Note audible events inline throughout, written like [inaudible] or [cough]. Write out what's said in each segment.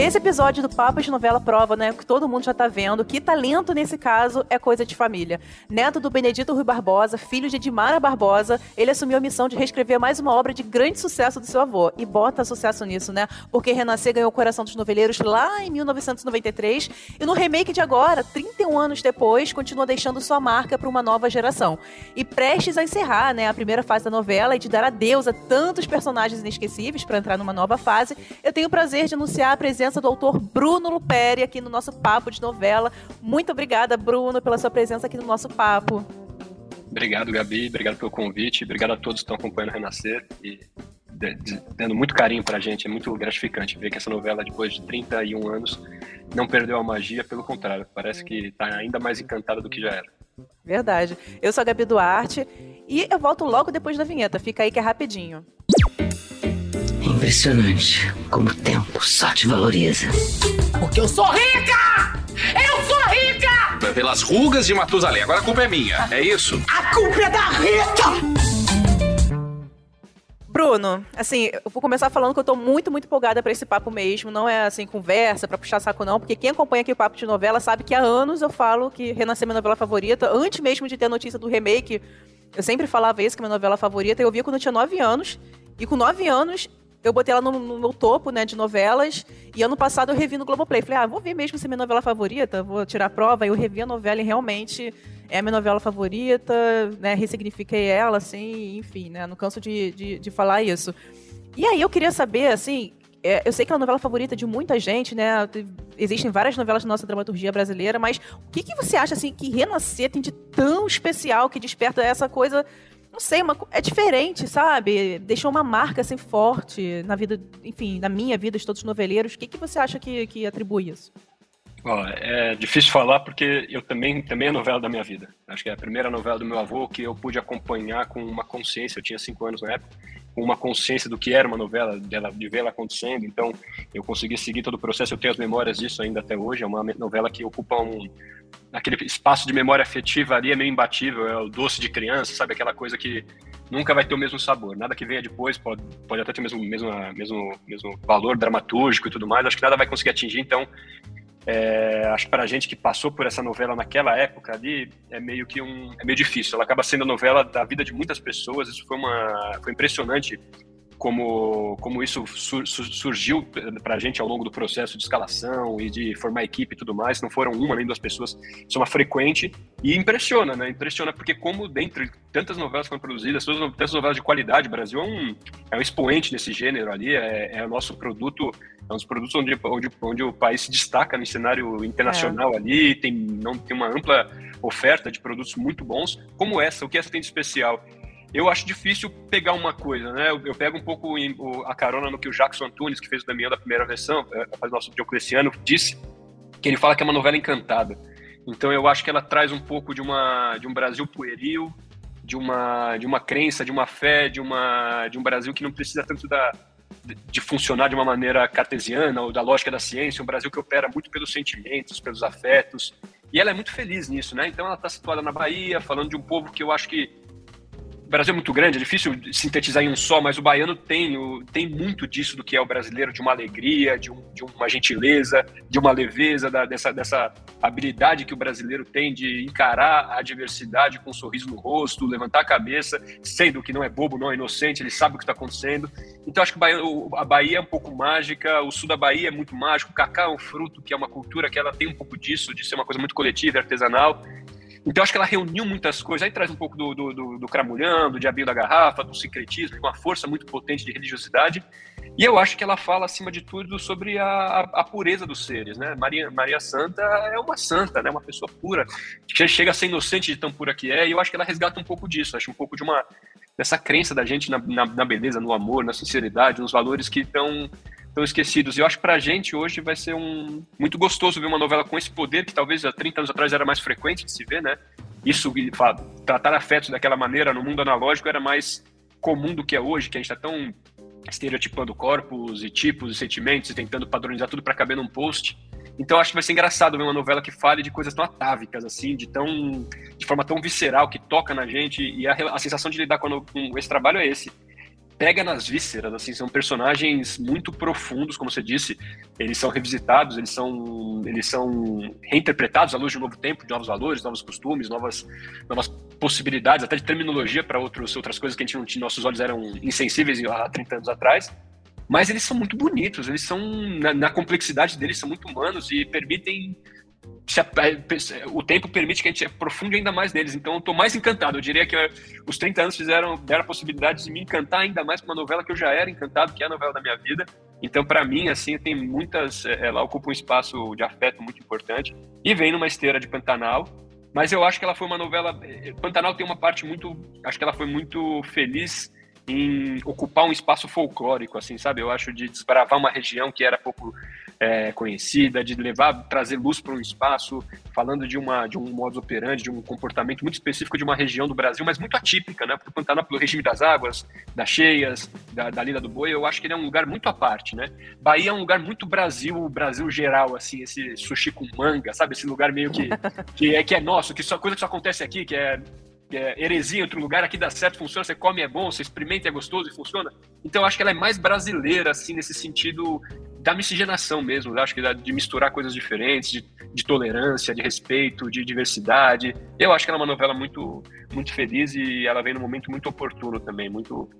Esse episódio do Papo de Novela prova, né, que todo mundo já tá vendo, que talento nesse caso é coisa de família. Neto do Benedito Rui Barbosa, filho de Edmara Barbosa, ele assumiu a missão de reescrever mais uma obra de grande sucesso do seu avô. E bota sucesso nisso, né? Porque Renascer ganhou o coração dos noveleiros lá em 1993 e no remake de agora, 31 anos depois, continua deixando sua marca para uma nova geração. E prestes a encerrar, né, a primeira fase da novela e de dar adeus a tantos personagens inesquecíveis para entrar numa nova fase, eu tenho o prazer de anunciar a presença presença do autor Bruno Luperi aqui no nosso papo de novela. Muito obrigada, Bruno, pela sua presença aqui no nosso papo. Obrigado, Gabi. Obrigado pelo convite. Obrigado a todos que estão acompanhando o Renascer e dando muito carinho pra gente. É muito gratificante ver que essa novela, depois de 31 anos, não perdeu a magia. Pelo contrário, parece que está ainda mais encantada do que já era. Verdade. Eu sou a Gabi Duarte e eu volto logo depois da vinheta. Fica aí que é rapidinho. Impressionante como o tempo só te valoriza. Porque eu sou rica! Eu sou rica! Pelas rugas de Matusalém. Agora a culpa é minha, é isso? A culpa é da Rita! Bruno, assim, eu vou começar falando que eu tô muito, muito empolgada para esse papo mesmo. Não é assim, conversa, para puxar saco, não, porque quem acompanha aqui o papo de novela sabe que há anos eu falo que Renascer é minha novela favorita. Antes mesmo de ter a notícia do remake, eu sempre falava isso, que é minha novela favorita. Eu via quando eu tinha 9 anos. E com 9 anos, eu botei ela no, no, meu topo, né, de novelas. E ano passado eu revi no Globoplay. Falei, ah, vou ver mesmo se é minha novela favorita, vou tirar a prova. Aí eu revi a novela e realmente é a minha novela favorita, né, ressignifiquei ela, assim, enfim, né, não canso de, de, de falar isso. E aí eu queria saber, assim, é, eu sei que é uma novela favorita de muita gente, né? Existem várias novelas da nossa dramaturgia brasileira, mas o que, que você acha assim que Renascer tem de tão especial que desperta essa coisa não sei, uma, é diferente, sabe? Deixou uma marca assim forte na vida, enfim, na minha vida, de todos os noveleiros. O que, que você acha que, que atribui isso? É difícil falar porque eu também também é novela da minha vida. Acho que é a primeira novela do meu avô que eu pude acompanhar com uma consciência. Eu tinha cinco anos na época, uma consciência do que era uma novela, dela, de ver ela acontecendo. Então eu consegui seguir todo o processo. Eu tenho as memórias disso ainda até hoje. É uma novela que ocupa um aquele espaço de memória afetiva ali é meio imbatível. É o doce de criança, sabe aquela coisa que nunca vai ter o mesmo sabor. Nada que venha depois pode, pode até ter o mesmo, mesmo, mesmo, mesmo valor dramatúrgico e tudo mais. Acho que nada vai conseguir atingir. Então é, acho que para a gente que passou por essa novela naquela época ali, é meio que um. É meio difícil. Ela acaba sendo a novela da vida de muitas pessoas. Isso foi, uma, foi impressionante como, como isso sur, surgiu para a gente ao longo do processo de escalação e de formar equipe e tudo mais. Não foram uma nem duas pessoas, isso é uma frequente e impressiona, né? Impressiona porque como dentro de tantas novelas foram produzidas, tantas novelas de qualidade, o Brasil é um, é um expoente nesse gênero ali, é, é o nosso produto, é um dos produtos onde, onde, onde o país se destaca no cenário internacional é. ali, tem, não, tem uma ampla oferta de produtos muito bons, como essa, o que essa tem de especial? Eu acho difícil pegar uma coisa, né? Eu, eu pego um pouco em, o, a carona no que o Jackson Antunes, que fez o Damião da primeira versão, é, faz nosso Diocleciano, disse, que ele fala que é uma novela encantada. Então eu acho que ela traz um pouco de, uma, de um Brasil pueril, de uma, de uma crença, de uma fé, de, uma, de um Brasil que não precisa tanto da, de, de funcionar de uma maneira cartesiana ou da lógica da ciência, um Brasil que opera muito pelos sentimentos, pelos afetos. E ela é muito feliz nisso, né? Então ela está situada na Bahia, falando de um povo que eu acho que Brasil é muito grande, é difícil sintetizar em um só, mas o baiano tem, o, tem muito disso do que é o brasileiro, de uma alegria, de, um, de uma gentileza, de uma leveza, da, dessa, dessa habilidade que o brasileiro tem de encarar a adversidade com um sorriso no rosto, levantar a cabeça, sendo que não é bobo, não é inocente, ele sabe o que está acontecendo. Então acho que a Bahia é um pouco mágica, o sul da Bahia é muito mágico, o cacau é um fruto que é uma cultura que ela tem um pouco disso, de ser uma coisa muito coletiva e artesanal. Então acho que ela reuniu muitas coisas, aí traz um pouco do, do, do, do cramulhão, do diabinho da garrafa, do secretismo, uma força muito potente de religiosidade. E eu acho que ela fala, acima de tudo, sobre a, a, a pureza dos seres, né? Maria, Maria Santa é uma santa, né? Uma pessoa pura, que chega a ser inocente de tão pura que é, e eu acho que ela resgata um pouco disso, acho um pouco de uma dessa crença da gente na, na, na beleza, no amor, na sinceridade, nos valores que estão estão esquecidos. E eu acho que pra gente hoje vai ser um muito gostoso ver uma novela com esse poder, que talvez há 30 anos atrás era mais frequente de se ver, né? Isso, tratar afetos daquela maneira no mundo analógico era mais comum do que é hoje, que a gente está tão estereotipando corpos e tipos e sentimentos e tentando padronizar tudo para caber num post. Então acho que vai ser engraçado ver uma novela que fale de coisas tão atávicas, assim, de tão de forma tão visceral, que toca na gente, e a, a sensação de lidar com, com esse trabalho é esse pega nas vísceras, assim, são personagens muito profundos, como você disse, eles são revisitados, eles são, eles são reinterpretados à luz de um novo tempo, de novos valores, novos costumes, novas, novas possibilidades, até de terminologia para outros, outras coisas que a gente não tinha, nossos olhos eram insensíveis há 30 anos atrás, mas eles são muito bonitos, eles são, na, na complexidade deles, são muito humanos e permitem o tempo permite que a gente aprofunde ainda mais neles. Então, eu estou mais encantado. Eu diria que os 30 anos fizeram deram a possibilidade de me encantar ainda mais com uma novela que eu já era encantado, que é a novela da minha vida. Então, para mim, assim, tem muitas. É, ela ocupa um espaço de afeto muito importante e vem numa esteira de Pantanal. Mas eu acho que ela foi uma novela. É, Pantanal tem uma parte muito. Acho que ela foi muito feliz em ocupar um espaço folclórico, assim, sabe? Eu acho de desbravar uma região que era pouco é, conhecida, de levar, trazer luz para um espaço, falando de uma de um modus operandi, de um comportamento muito específico de uma região do Brasil, mas muito atípica, né? Porque o Pantanal, pelo regime das águas, das cheias, da, da Lida do Boi, eu acho que ele é um lugar muito à parte, né? Bahia é um lugar muito Brasil, Brasil geral, assim, esse sushi com manga, sabe? Esse lugar meio que, que, é, que é nosso, que só coisa que só acontece aqui, que é é, heresia em outro lugar, aqui dá certo, funciona, você come, é bom, você experimenta, é gostoso e funciona. Então eu acho que ela é mais brasileira, assim, nesse sentido da miscigenação mesmo, acho que de misturar coisas diferentes, de, de, tolerância, de respeito, de diversidade. Eu acho que ela é uma novela muito, muito feliz e ela vem num momento muito oportuno também, muito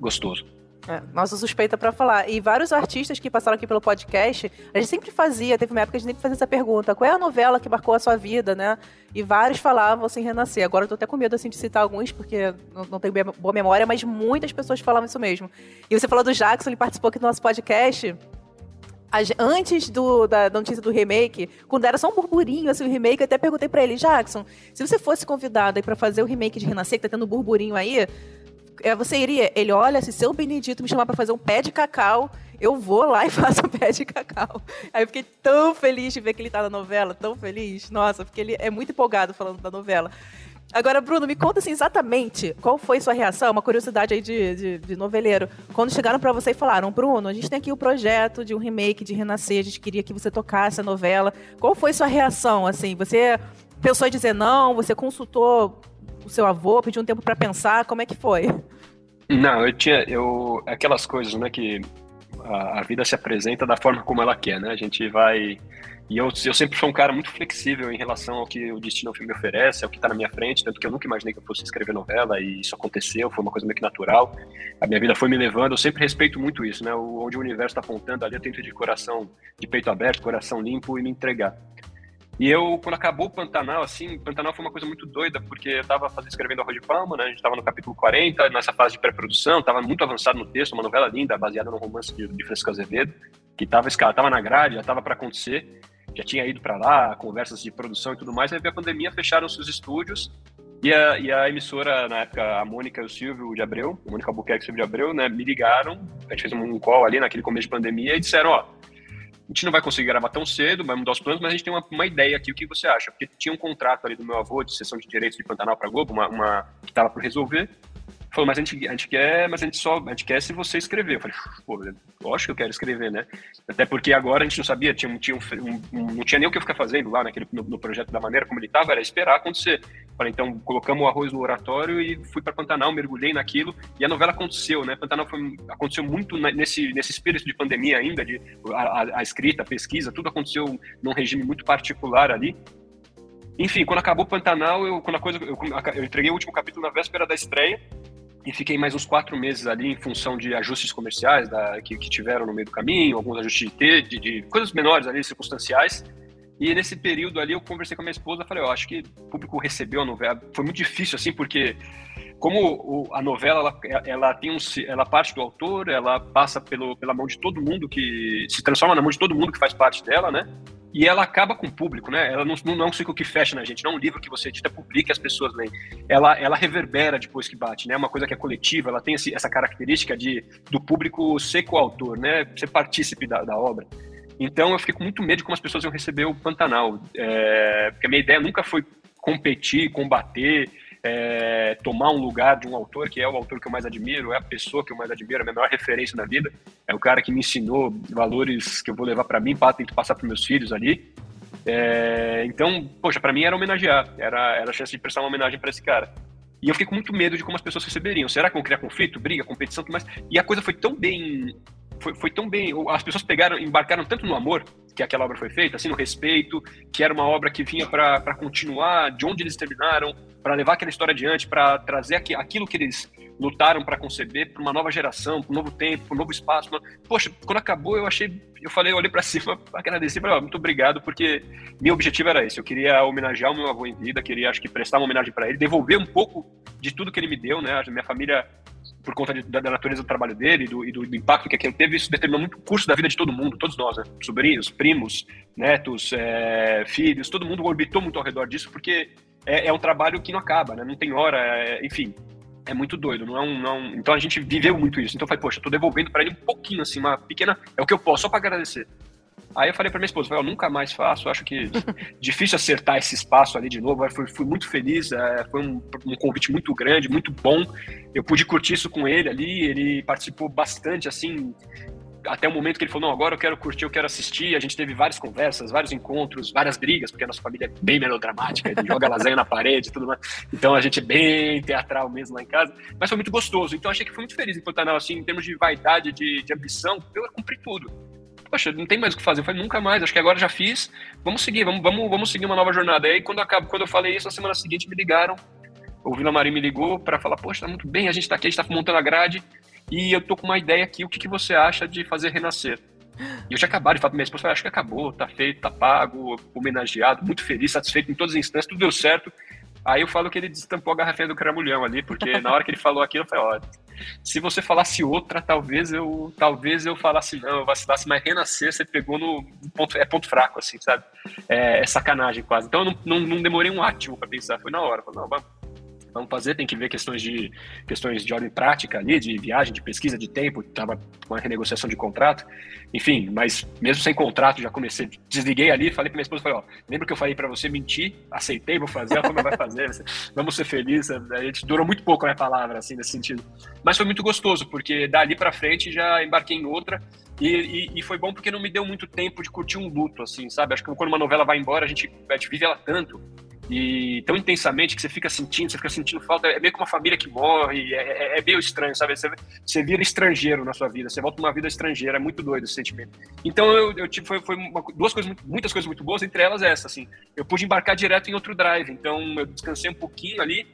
gostoso. É, nossa suspeita para falar. E vários artistas que passaram aqui pelo podcast, a gente sempre fazia, teve uma época que a gente sempre fazia essa pergunta: qual é a novela que marcou a sua vida, né? E vários falavam assim, renascer. Agora eu tô até com medo assim, de citar alguns, porque não, não tenho boa memória, mas muitas pessoas falavam isso mesmo. E você falou do Jackson, ele participou aqui do nosso podcast antes do, da, notícia do remake, quando era só um burburinho, assim, o remake, eu até perguntei para ele, Jackson, se você fosse convidado pra fazer o remake de Renascer, que tá tendo um burburinho aí, você iria? Ele, olha, se seu Benedito me chamar para fazer um pé de cacau, eu vou lá e [laughs] faço um pé de cacau. Aí eu fiquei tão feliz de ver que ele tá na novela, tão feliz. Nossa, porque ele é muito empolgado falando da novela. Agora, Bruno, me conta assim, exatamente qual foi sua reação, uma curiosidade aí de, de, de noveleiro. Quando chegaram para você e falaram, Bruno, a gente tem aqui o projeto de um remake de Renascer, a gente queria que você tocasse a novela. Qual foi sua reação, assim? Você pensou em dizer não? Você consultou o seu avô, pediu um tempo para pensar? Como é que foi? Não, eu tinha, eu, aquelas coisas, né, que a, a, vida se apresenta da forma como ela quer, né? A gente vai e eu, eu sempre fui um cara muito flexível em relação ao que o destino me oferece, ao que está na minha frente, tanto que eu nunca imaginei que eu fosse escrever novela e isso aconteceu, foi uma coisa meio que natural. A minha vida foi me levando, eu sempre respeito muito isso, né? O, onde o universo está apontando ali, eu tento de coração, de peito aberto, coração limpo e me entregar. E eu, quando acabou o Pantanal, assim, Pantanal foi uma coisa muito doida, porque eu estava escrevendo Arroz de Palma, né? A gente estava no capítulo 40, nessa fase de pré-produção, estava muito avançado no texto, uma novela linda, baseada no romance de, de Francisco Azevedo, que estava tava na grade, já estava para acontecer, já tinha ido para lá, conversas de produção e tudo mais, aí veio a pandemia, fecharam-se os estúdios, e a, e a emissora, na época, a Mônica e o Silvio de Abreu, a Mônica Albuquerque e o Silvio de Abreu, né, me ligaram, a gente fez um call ali naquele começo de pandemia e disseram, ó, a gente não vai conseguir gravar tão cedo, vai mudar os planos, mas a gente tem uma, uma ideia aqui, o que você acha? Porque tinha um contrato ali do meu avô de sessão de direitos de Pantanal para Globo, uma, uma que estava por resolver, falou, mas a gente, a gente quer, mas a gente só, a gente quer se você escrever. Eu falei, pô, lógico que eu quero escrever, né? Até porque agora a gente não sabia, tinha, tinha um, um, não tinha nem o que eu ficar fazendo lá naquele, no, no projeto da maneira como ele estava, era esperar acontecer. Falei, então colocamos o arroz no oratório e fui para Pantanal, mergulhei naquilo e a novela aconteceu, né? Pantanal foi, aconteceu muito nesse, nesse espírito de pandemia ainda, de a, a, escrita, a pesquisa, tudo aconteceu num regime muito particular ali. Enfim, quando acabou Pantanal, eu, quando a coisa, eu, eu entreguei o último capítulo na véspera da estreia e fiquei mais uns quatro meses ali em função de ajustes comerciais da, que, que tiveram no meio do caminho, alguns ajustes de, de, de coisas menores ali, circunstanciais. E nesse período ali eu conversei com a minha esposa, falei, eu acho que o público recebeu a novela. Foi muito difícil assim, porque como o, a novela ela, ela, tem um, ela parte do autor, ela passa pelo, pela mão de todo mundo que se transforma na mão de todo mundo que faz parte dela, né? E ela acaba com o público, né? Ela não, não é um ciclo que fecha na gente, não é um livro que você edita, publica e as pessoas leem. Ela, ela reverbera depois que bate, né? É uma coisa que é coletiva, ela tem esse, essa característica de do público ser coautor, né? Ser partícipe da, da obra. Então eu fiquei com muito medo de como as pessoas iam receber o Pantanal. É, porque a minha ideia nunca foi competir, combater. É, tomar um lugar de um autor que é o autor que eu mais admiro, é a pessoa que eu mais admiro, é a minha maior referência na vida, é o cara que me ensinou valores que eu vou levar para mim, para tentar passar para meus filhos ali. É, então, poxa, para mim era homenagear, era, era a chance de prestar uma homenagem para esse cara. E eu fiquei com muito medo de como as pessoas receberiam. Será que vão criar conflito, briga, competição, tudo mais? E a coisa foi tão bem foi, foi tão bem. As pessoas pegaram, embarcaram tanto no amor que aquela obra foi feita, assim, no respeito, que era uma obra que vinha para continuar de onde eles terminaram, para levar aquela história adiante, para trazer aquilo que eles lutaram para conceber para uma nova geração, para um novo tempo, para um novo espaço. Poxa, quando acabou, eu achei, eu falei, eu olhei para [laughs] cima, agradeci, falei, oh, muito obrigado, porque meu objetivo era esse. Eu queria homenagear o meu avô em vida, queria, acho que, prestar uma homenagem para ele, devolver um pouco de tudo que ele me deu, né? A minha família por conta de, da, da, natureza do trabalho dele do, e do, do, impacto que aquilo teve, isso determinou muito o curso da vida de todo mundo, todos nós, né? sobrinhos, primos, netos, é, filhos, todo mundo orbitou muito ao redor disso, porque é, é um trabalho que não acaba, né? não tem hora, é, enfim, é muito doido, não é, um, não é Então a gente viveu muito isso. Então eu falei, poxa, eu tô devolvendo para ele um pouquinho, assim, uma pequena. É o que eu posso, só para agradecer. Aí eu falei para minha esposa, eu nunca mais faço, acho que [laughs] difícil acertar esse espaço ali de novo. Fui, fui muito feliz, é, foi um, um, convite muito grande, muito bom. Eu pude curtir isso com ele ali, ele participou bastante, assim, até o momento que ele falou, não, agora eu quero curtir, eu quero assistir. A gente teve várias conversas, vários encontros, várias brigas, porque a nossa família é bem melodramática, ele joga lasanha na parede e tudo mais. Então a gente é bem teatral mesmo lá em casa. Mas foi muito gostoso. Então achei que fui muito feliz em Pantanal, assim, em termos de vaidade, de, de ambição, eu cumpri tudo poxa, não tem mais o que fazer. Eu falei, nunca mais, acho que agora já fiz, vamos seguir, vamos, vamos, vamos seguir uma nova jornada. E aí, quando, acabo, quando eu falei isso, na semana seguinte me ligaram, o Vila Marim me ligou para falar, poxa, tá muito bem, a gente está aqui, a gente está montando a grade, e eu tô com uma ideia aqui, o que, que você acha de fazer renascer? E eu tinha acabado de pra minha esposa, acho que acabou, tá feito, tá pago, homenageado, muito feliz, satisfeito em todas as instâncias, tudo deu certo. Aí eu falo que ele destampou a garrafinha do cramulhão ali, porque na hora que ele falou aquilo, eu falei, ó, se você falasse outra, talvez eu talvez eu falasse não, eu vacilasse, mas renascer você pegou no ponto, é ponto fraco, assim, sabe? É, é sacanagem quase. Então eu não, não, não demorei um átimo para pensar, foi na hora. Falei, não, vamos, vamos fazer, tem que ver questões de questões de ordem prática ali, de viagem, de pesquisa, de tempo, estava com uma renegociação de contrato, enfim, mas mesmo sem contrato, já comecei, desliguei ali, falei para minha esposa, falei, ó, lembra que eu falei para você mentir, aceitei, vou fazer, ela falou, vai fazer, [laughs] vamos ser felizes, a gente durou muito pouco a minha palavra, assim, nesse sentido, mas foi muito gostoso, porque dali para frente já embarquei em outra, e, e, e, foi bom porque não me deu muito tempo de curtir um luto, assim, sabe? Acho que quando uma novela vai embora, a gente, a gente vive ela tanto e tão intensamente que você fica sentindo, você fica sentindo falta. É meio que uma família que morre, é, é, é meio estranho, sabe? Você, você vira estrangeiro na sua vida, você volta uma vida estrangeira, é muito doido esse sentimento. Então eu, eu tive, foi, foi uma, duas coisas, muitas coisas muito boas, entre elas essa, assim. Eu pude embarcar direto em outro drive, então eu descansei um pouquinho ali,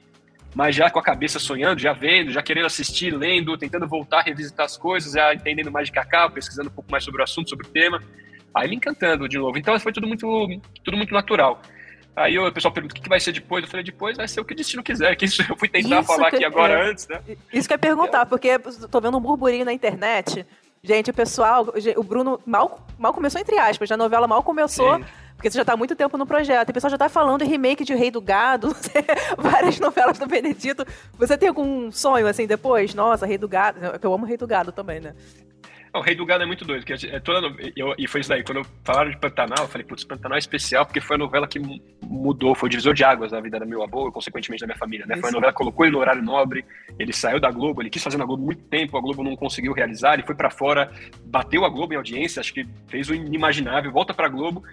mas já com a cabeça sonhando, já vendo, já querendo assistir, lendo, tentando voltar, revisitar as coisas, já entendendo mais de cacau, pesquisando um pouco mais sobre o assunto, sobre o tema, aí me encantando de novo. Então foi tudo muito, tudo muito natural. Aí o pessoal pergunta o que vai ser depois. Eu falei, depois vai ser o que o destino quiser. [laughs] Que isso eu fui tentar isso falar aqui agora é, antes, né? Isso que eu ia perguntar, porque tô vendo um burburinho na internet. Gente, o pessoal, o Bruno mal, mal começou, entre aspas, a novela mal começou. Sim. Porque você já tá há muito tempo no projeto. O pessoal já tá falando em remake de Rei do Gado, [laughs] várias novelas do Benedito. Você tem algum sonho assim depois? Nossa, Rei do Gado. Eu amo Rei do Gado também, né? O Rei do Gado é muito doido, porque é toda eu, e foi isso daí, quando eu falaram de Pantanal, eu falei, putz, Pantanal é especial, porque foi a novela que mudou, foi o divisor de águas da vida do meu avô e, consequentemente, da minha família, né? Foi a novela que colocou ele no horário nobre, ele saiu da Globo, ele quis fazer na Globo muito tempo, a Globo não conseguiu realizar, ele foi para fora, bateu a Globo em audiência, acho que fez o inimaginável, volta pra Globo,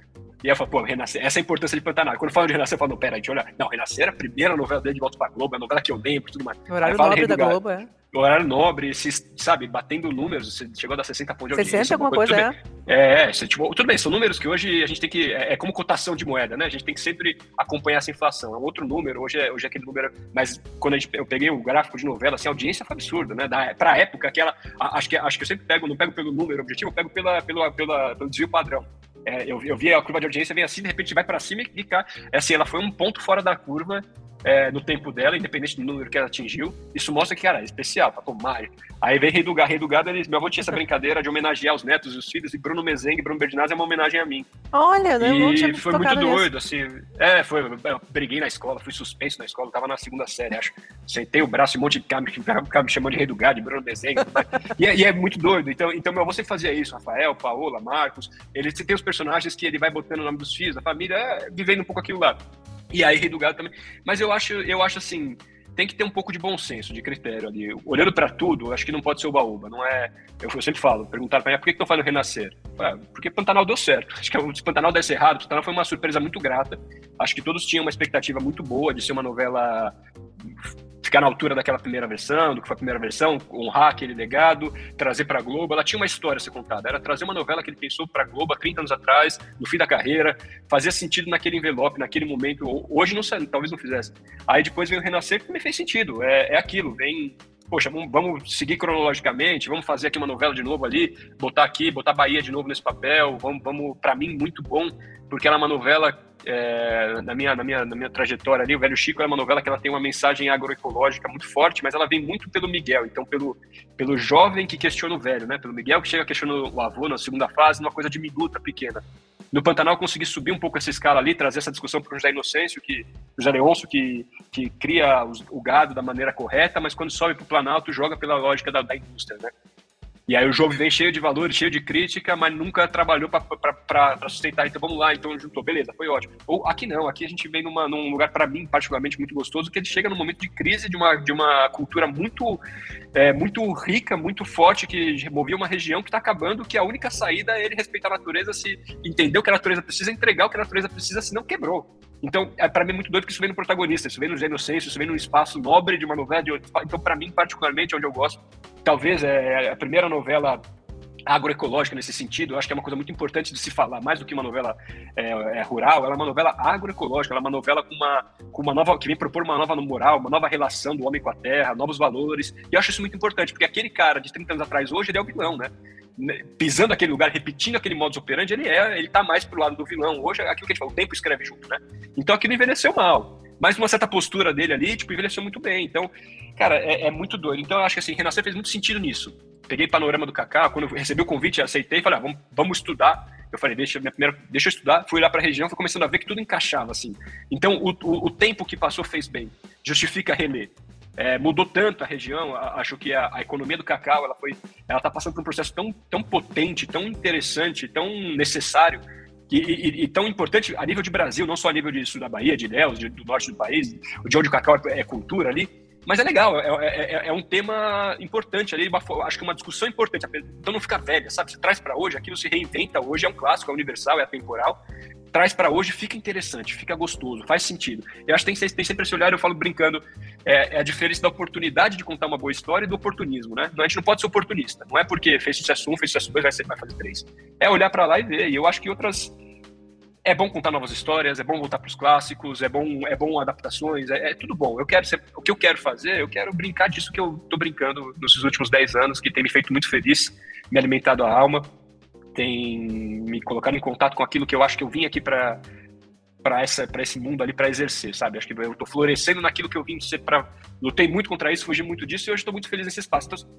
e eu falo, pô, Renascer, essa é a importância de Pantanal. Quando eu falo de Renascer, eu falo, não, pera, a gente olha, não, Renascer era a primeira novela dele de volta pra Globo, é a novela que eu lembro e tudo mais. O horário nobre da Globo, é horário nobre, se, sabe, batendo números, você chegou a dar 60 pontos de audiência. 60 alguma coisa, coisa é? É, você, tipo, tudo bem, são números que hoje a gente tem que, é, é, como cotação de moeda, né? A gente tem que sempre acompanhar essa inflação. É um outro número, hoje é, hoje é aquele número, mas quando gente, eu peguei o gráfico de novela, assim, a audiência foi absurda, né? Da, pra época, aquela, acho que, acho que eu sempre pego, não pego pelo número objetivo, eu pego pela, pela, pela, pelo desvio padrão. É, eu, eu vi a curva de audiência vem assim, de repente vai para cima e fica. É assim, ela foi um ponto fora da curva é, no tempo dela, independente do número que ela atingiu. Isso mostra que, cara, é especial, tá tomar. Aí vem Rei do Gado, Rei do Gado, eles, meu avô tinha essa brincadeira de homenagear os netos e os filhos, e Bruno Mezengue e Bruno Berdinazzi é uma homenagem a mim. Olha, né? E foi muito doido, assim. É, foi, eu briguei na escola, fui suspenso na escola, tava na segunda série, acho. Sentei o braço e um monte de cara, me chamando de Rei do Gado, de Bruno Mezengue. e, é, e, é muito doido. Então, então meu avô sempre fazia isso, Rafael, Paola, Marcos. Ele tem os personagens que ele vai botando o nome dos filhos, da família, é, vivendo um pouco aquilo lá. E aí Rei do Gado também. Mas eu acho, eu acho assim, tem que ter um pouco de bom senso, de critério ali. Olhando para tudo, acho que não pode ser oba-oba. Não é. Eu, eu sempre falo, perguntaram para mim, ah, por que, que não faz o Renascer? Ah, porque Pantanal deu certo. [laughs] Acho que o Pantanal desse errado, o Pantanal foi uma surpresa muito grata. Acho que todos tinham uma expectativa muito boa de ser uma novela ficar na altura daquela primeira versão, do que foi a primeira versão, honrar aquele legado, trazer para a Globo. Ela tinha uma história a ser contada. Era trazer uma novela que ele pensou para a Globo há 30 anos atrás, no fim da carreira, fazia sentido naquele envelope, naquele momento. Hoje não talvez não fizesse. Aí depois veio o Renascer que me fez sentido. É, é aquilo, vem poxa, vamos, seguir cronologicamente, vamos fazer aqui uma novela de novo ali, botar aqui, botar Bahia de novo nesse papel, vamos, vamos para mim, muito bom, porque ela é uma novela é, na, minha, na, minha, na minha trajetória ali, o Velho Chico é uma novela que ela tem uma mensagem agroecológica muito forte, mas ela vem muito pelo Miguel, então pelo, pelo jovem que questiona o velho, né? Pelo Miguel que chega questionando o avô na segunda fase, numa coisa diminuta, pequena. No Pantanal consegui subir um pouco essa escala ali, trazer essa discussão para o José Inocêncio, que, José Leôncio, que, que cria os, o gado da maneira correta, mas quando sobe para o Planalto joga pela lógica da, da indústria, né? E aí o jogo vem cheio de valores, cheio de crítica, mas nunca trabalhou para sustentar. Então vamos lá, então juntou, beleza, foi ótimo. Ou aqui não, aqui a gente vem numa, num lugar, para mim, particularmente muito gostoso, que ele chega num momento de crise de uma, de uma cultura muito, é, muito rica, muito forte, que removia uma região que está acabando, que a única saída é ele respeitar a natureza, se entender o que a natureza precisa, entregar o que a natureza precisa, se não quebrou. Então, é, para mim é muito doido porque isso vem no protagonista, isso vem no inocência, isso vem num espaço nobre de uma novela. De... Então, para mim, particularmente, onde eu gosto, talvez é a primeira novela agroecológica nesse sentido, eu acho que é uma coisa muito importante de se falar, mais do que uma novela é, é, rural, ela é uma novela agroecológica, ela é uma novela com uma, com uma nova, que vem propor uma nova moral, uma nova relação do homem com a terra, novos valores, e eu acho isso muito importante, porque aquele cara de 30 anos atrás, hoje, ele é o vilão, né? né pisando aquele lugar, repetindo aquele modus operandi, ele é, ele tá mais pro lado do vilão. Hoje, aquilo que a gente fala, o tempo escreve junto, né? Então aquilo envelheceu mal. Mas uma certa postura dele ali, tipo, envelheceu muito bem. Então, cara, é, é muito doido. Então eu acho que assim, Renascer fez muito sentido nisso peguei panorama do Kaká, quando eu recebi o convite, aceitei, falei, ah, vamos, vamos estudar. Eu falei, deixa, minha primeira, deixa eu estudar. Fui lá para a região, fui começando a ver que tudo encaixava, assim. Então, o, o, o tempo que passou fez bem. Justifica reler. É, mudou tanto a região, acho que a, a, economia do cacau, ela foi, ela está passando por um processo tão, tão potente, tão interessante, tão necessário, e, e, e, tão importante a nível de Brasil, não só a nível de sul da Bahia, de Ilhéus, de, do norte do país, de onde o cacau é, é cultura ali, mas é legal, é, é, é, é um tema importante ali, acho que uma discussão importante, então não fica velha, sabe? Você traz para hoje, aquilo se reinventa hoje, é um clássico, é universal, é atemporal, traz para hoje, fica interessante, fica gostoso, faz sentido. Eu acho que tem, tem sempre esse olhar, eu falo brincando, é, é, a diferença da oportunidade de contar uma boa história e do oportunismo, né? A gente não pode ser oportunista, não é porque fez sucesso um, fez sucesso dois, vai, ser, vai fazer três. É olhar para lá e ver, e eu acho que outras é bom contar novas histórias, é bom voltar para os clássicos, é bom, é bom adaptações, é, é, tudo bom. Eu quero ser, o que eu quero fazer, eu quero brincar disso que eu estou brincando nos últimos 10 anos, que tem me feito muito feliz, me alimentado a alma, tem me colocado em contato com aquilo que eu acho que eu vim aqui para para essa para esse mundo ali para exercer, sabe? Acho que eu estou florescendo naquilo que eu vim ser para lutei muito contra isso, fugi muito disso e hoje estou muito feliz nesse espaço. Então,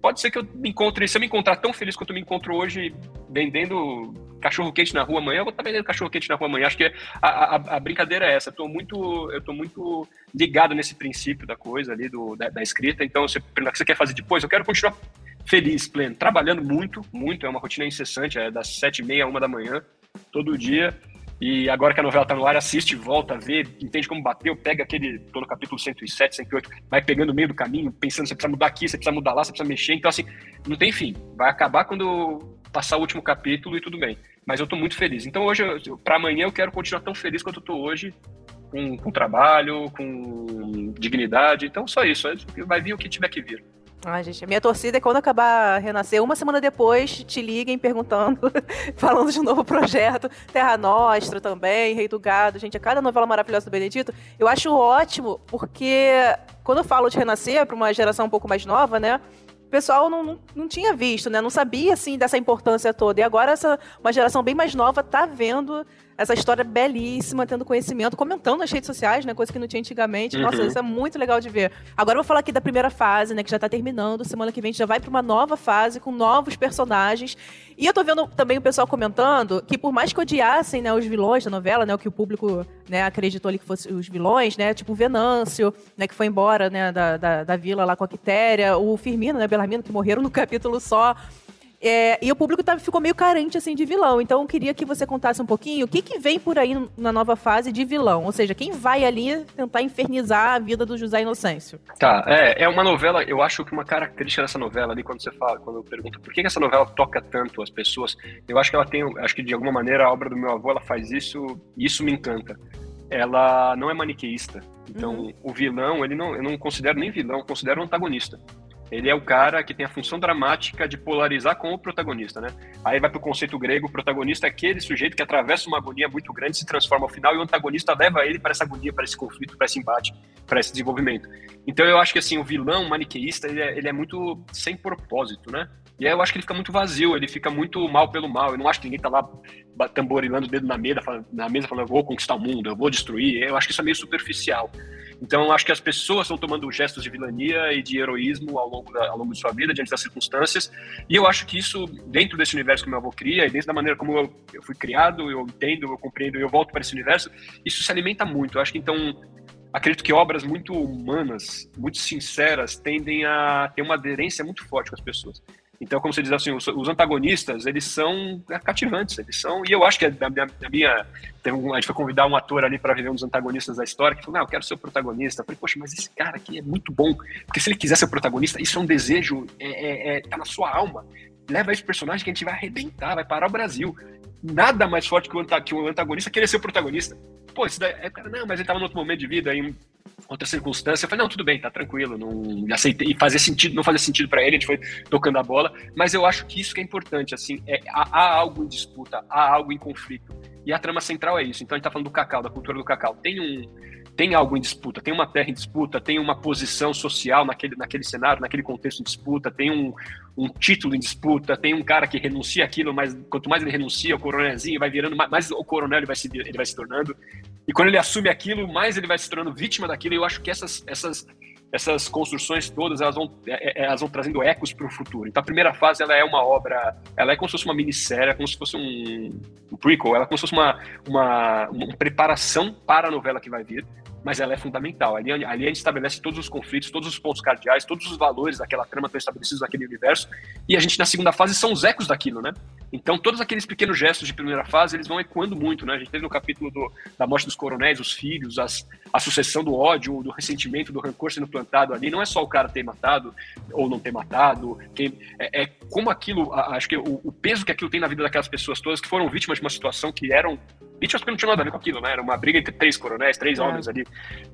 pode ser que eu me encontre, se eu me encontrar tão feliz quanto eu me encontro hoje vendendo cachorro quente na rua amanhã, eu vou estar vendendo cachorro quente na rua amanhã. Acho que a, a, a brincadeira é essa. Eu tô muito eu tô muito ligado nesse princípio da coisa ali do da, da escrita. Então, você, o que você quer fazer depois? Eu quero continuar feliz, pleno, trabalhando muito, muito. É uma rotina incessante, é das sete e meia a uma da manhã todo dia e agora que a novela tá no ar, assiste, volta, vê, entende como bateu, pega aquele, tô no capítulo 107, 108, vai pegando no meio do caminho, pensando, você precisa mudar aqui, você precisa mudar lá, você precisa mexer. Então, assim, não tem fim. Vai acabar quando passar o último capítulo e tudo bem. Mas eu tô muito feliz. Então, hoje, para amanhã, eu quero continuar tão feliz quanto eu tô hoje, com, com trabalho, com dignidade. Então, só isso. Vai vir o que tiver que vir. Ai, gente, a minha torcida é quando acabar Renascer, uma semana depois, te liguem perguntando, [laughs] falando de um novo projeto, Terra Nostra também, Rei do Gado, gente, a cada novela maravilhosa do Benedito, eu acho ótimo, porque quando eu falo de Renascer para uma geração um pouco mais nova, né, o pessoal não, não, não, tinha visto, né, não sabia, assim, dessa importância toda, e agora essa, uma geração bem mais nova tá vendo essa história belíssima, tendo conhecimento, comentando nas redes sociais, né? Coisa que não tinha antigamente. Uhum. Nossa, isso é muito legal de ver. Agora eu vou falar aqui da primeira fase, né? Que já tá terminando. Semana que vem a gente já vai para uma nova fase com novos personagens. E eu tô vendo também o pessoal comentando que por mais que odiassem, né, os vilões da novela, né, o que o público, né, acreditou ali que fossem os vilões, né, tipo o Venâncio, né, que foi embora, né, da, da, da vila lá com a Quitéria, o Firmino, né, Belarmino, que morreram no capítulo só. É, e o público tá, ficou meio carente, assim, de vilão. Então, eu queria que você contasse um pouquinho o que, que vem por aí na nova fase de vilão. Ou seja, quem vai ali tentar infernizar a vida do José Inocêncio. Tá, é, é uma novela, eu acho que uma característica dessa novela ali, quando você fala, quando eu pergunto por que essa novela toca tanto as pessoas, eu acho que ela tem, acho que de alguma maneira a obra do meu avô, ela faz isso, e isso me encanta. Ela não é maniqueísta. Então, uhum. o vilão, ele não, eu não considero nem vilão, eu considero um antagonista. Ele é o cara que tem a função dramática de polarizar com o protagonista, né? Aí vai pro conceito grego, o protagonista é aquele sujeito que atravessa uma agonia muito grande, se transforma ao final e o antagonista leva ele para essa agonia, para esse conflito, para esse embate, para esse desenvolvimento. Então eu acho que assim, o vilão maniqueísta, ele é, ele é muito sem propósito, né? E aí eu acho que ele fica muito vazio, ele fica muito mal pelo mal. Eu não acho que ninguém tá lá tamborilando o dedo na mesa, na mesa falando, eu vou conquistar o mundo, eu vou destruir. Eu acho que isso é meio superficial. Então, acho que as pessoas estão tomando gestos de vilania e de heroísmo ao longo, da, ao longo de sua vida, diante das circunstâncias. E eu acho que isso, dentro desse universo que meu avô cria, e dentro da maneira como eu, eu fui criado, eu entendo, eu compreendo, eu volto para esse universo, isso se alimenta muito. Eu acho que, então, acredito que obras muito humanas, muito sinceras, tendem a ter uma aderência muito forte com as pessoas. Então, como você diz assim, os, os, antagonistas, eles são cativantes, eles são, e eu acho que da minha, da minha um, a gente foi convidar um ator ali para viver um dos antagonistas da história, que falou, não, eu quero ser o protagonista. Eu falei, poxa, mas esse cara aqui é muito bom, porque se ele quiser ser o protagonista, isso é um desejo, é, é, é, tá na sua alma. Leva esse personagem que a gente vai arrebentar, vai parar o Brasil. Nada mais forte que o, antagonista querer ser o protagonista. Pô, isso daí, é, cara, não, mas ele tava em outro momento de vida, em outra circunstância. Eu falei, não, tudo bem, tá tranquilo, não aceitei. E fazia sentido, não fazia sentido para ele, a gente foi tocando a bola. Mas eu acho que isso que é importante, assim, é, há, há algo em disputa, há algo em conflito. E a trama central é isso. Então a gente tá falando do cacau, da cultura do cacau. Tem um tem algo em disputa, tem uma terra em disputa, tem uma posição social naquele, naquele cenário, naquele contexto em disputa, tem um, um título em disputa, tem um cara que renuncia aquilo, mas quanto mais ele renuncia, o coronelzinho vai virando, mais o coronel ele vai, se, ele vai se tornando. E quando ele assume aquilo, mais ele vai se tornando vítima daquilo. E eu acho que essas, essas, essas construções todas elas vão, é, é, elas vão trazendo ecos para o futuro. Então a primeira fase ela é uma obra, ela é como se fosse uma minissérie, como se fosse um, um prequel, ela é como se fosse uma, uma, uma preparação para a novela que vai vir mas ela é fundamental. Ali, ali a gente estabelece todos os conflitos, todos os pontos cardeais, todos os valores daquela trama estão estabelecidos naquele universo, e a gente na segunda fase são os ecos daquilo, né? Então todos aqueles pequenos gestos de primeira fase, eles vão ecoando muito, né? A gente teve no capítulo do, da morte dos coronéis, os filhos, as, a sucessão do ódio, do ressentimento, do rancor sendo plantado ali, não é só o cara ter matado ou não ter matado, quem, é, é como aquilo, acho que o, o peso que aquilo tem na vida daquelas pessoas todas que foram vítimas de uma situação que eram porque não tinha nada a ver com aquilo, né? Era uma briga entre três coronéis, três é. homens ali.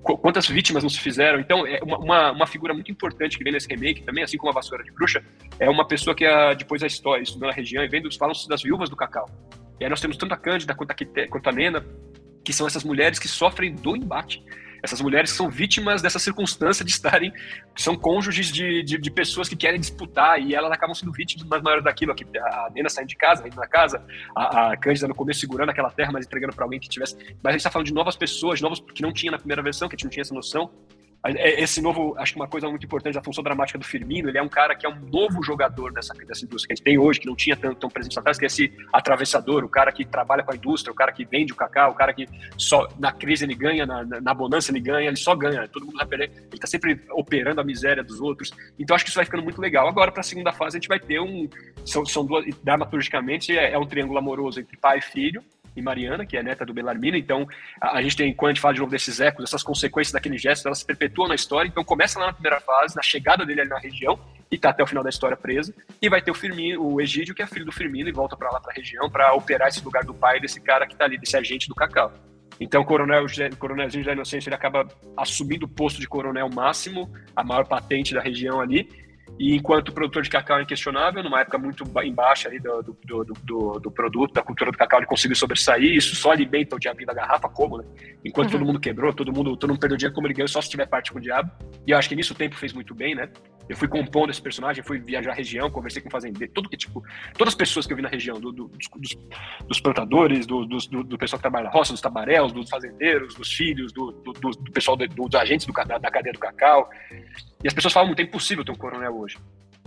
Quantas vítimas não se fizeram? Então, é uma, uma, figura muito importante que vem nesse remake também, assim como a Vassoura de Bruxa, é uma pessoa que, a, depois da história, estudando a região e vendo, falam das viúvas do cacau. E aí nós temos tanto a Cândida quanto a, quanto a Nena, que são essas mulheres que sofrem do embate essas mulheres são vítimas dessa circunstância de estarem, são cônjuges de, de, de, pessoas que querem disputar e elas acabam sendo vítimas maiores daquilo. Aqui, a Nena saindo de casa, indo na casa, a, a Cândida no começo segurando aquela terra, mas entregando para alguém que tivesse. Mas a gente está falando de novas pessoas, novos que não tinha na primeira versão, que a gente não tinha essa noção. É, esse novo, acho que uma coisa muito importante da função dramática do Firmino, ele é um cara que é um novo jogador dessa, dessa indústria que a gente tem hoje, que não tinha tanto tão presente atrás, que é esse atravessador, o cara que trabalha com a indústria, o cara que vende o cacau, o cara que só na crise ele ganha, na, na bonança ele ganha, ele só ganha, todo mundo vai perder, ele está sempre operando a miséria dos outros. Então acho que isso vai ficando muito legal. Agora, para a segunda fase, a gente vai ter um. São, são duas, dramaturgicamente, é, é um triângulo amoroso entre pai e filho, e Mariana, que é neta do Belarmino. Então, a, a, gente tem, quando a gente fala de novo desses ecos, essas consequências daquele gesto, elas se perpetuam na história. Então, começa lá na primeira fase, na chegada dele ali na região, e tá até o final da história preso. E vai ter o Firmino, o Egídio, que é filho do Firmino, e volta para lá, para a região, para operar esse lugar do pai desse cara que tá ali, desse agente do Cacau. Então, o coronel, o coronelzinho da Inocência, ele acaba assumindo o posto de coronel máximo, a maior patente da região ali, e enquanto o produtor de cacau é inquestionável, numa época muito embaixo ali do, do, do, do, produto, da cultura do cacau, ele conseguiu sobressair, isso só alimenta o diabinho da garrafa, como, né? Enquanto uhum. todo mundo quebrou, todo mundo, todo mundo perdeu dinheiro, como ele ganhou, só se tiver parte com o diabo. E eu acho que nisso o tempo fez muito bem, né? Eu fui compondo esse personagem, fui viajar a região, conversei com fazendeiro, tudo que tipo, todas as pessoas que eu vi na região, do, do, dos, dos, plantadores, do, do, do, pessoal que trabalha na roça, dos tabaréus, dos fazendeiros, dos filhos, do, pessoal dos agentes da, da cadeia do cacau. E as pessoas falam muito, é impossível ter um coronel hoje.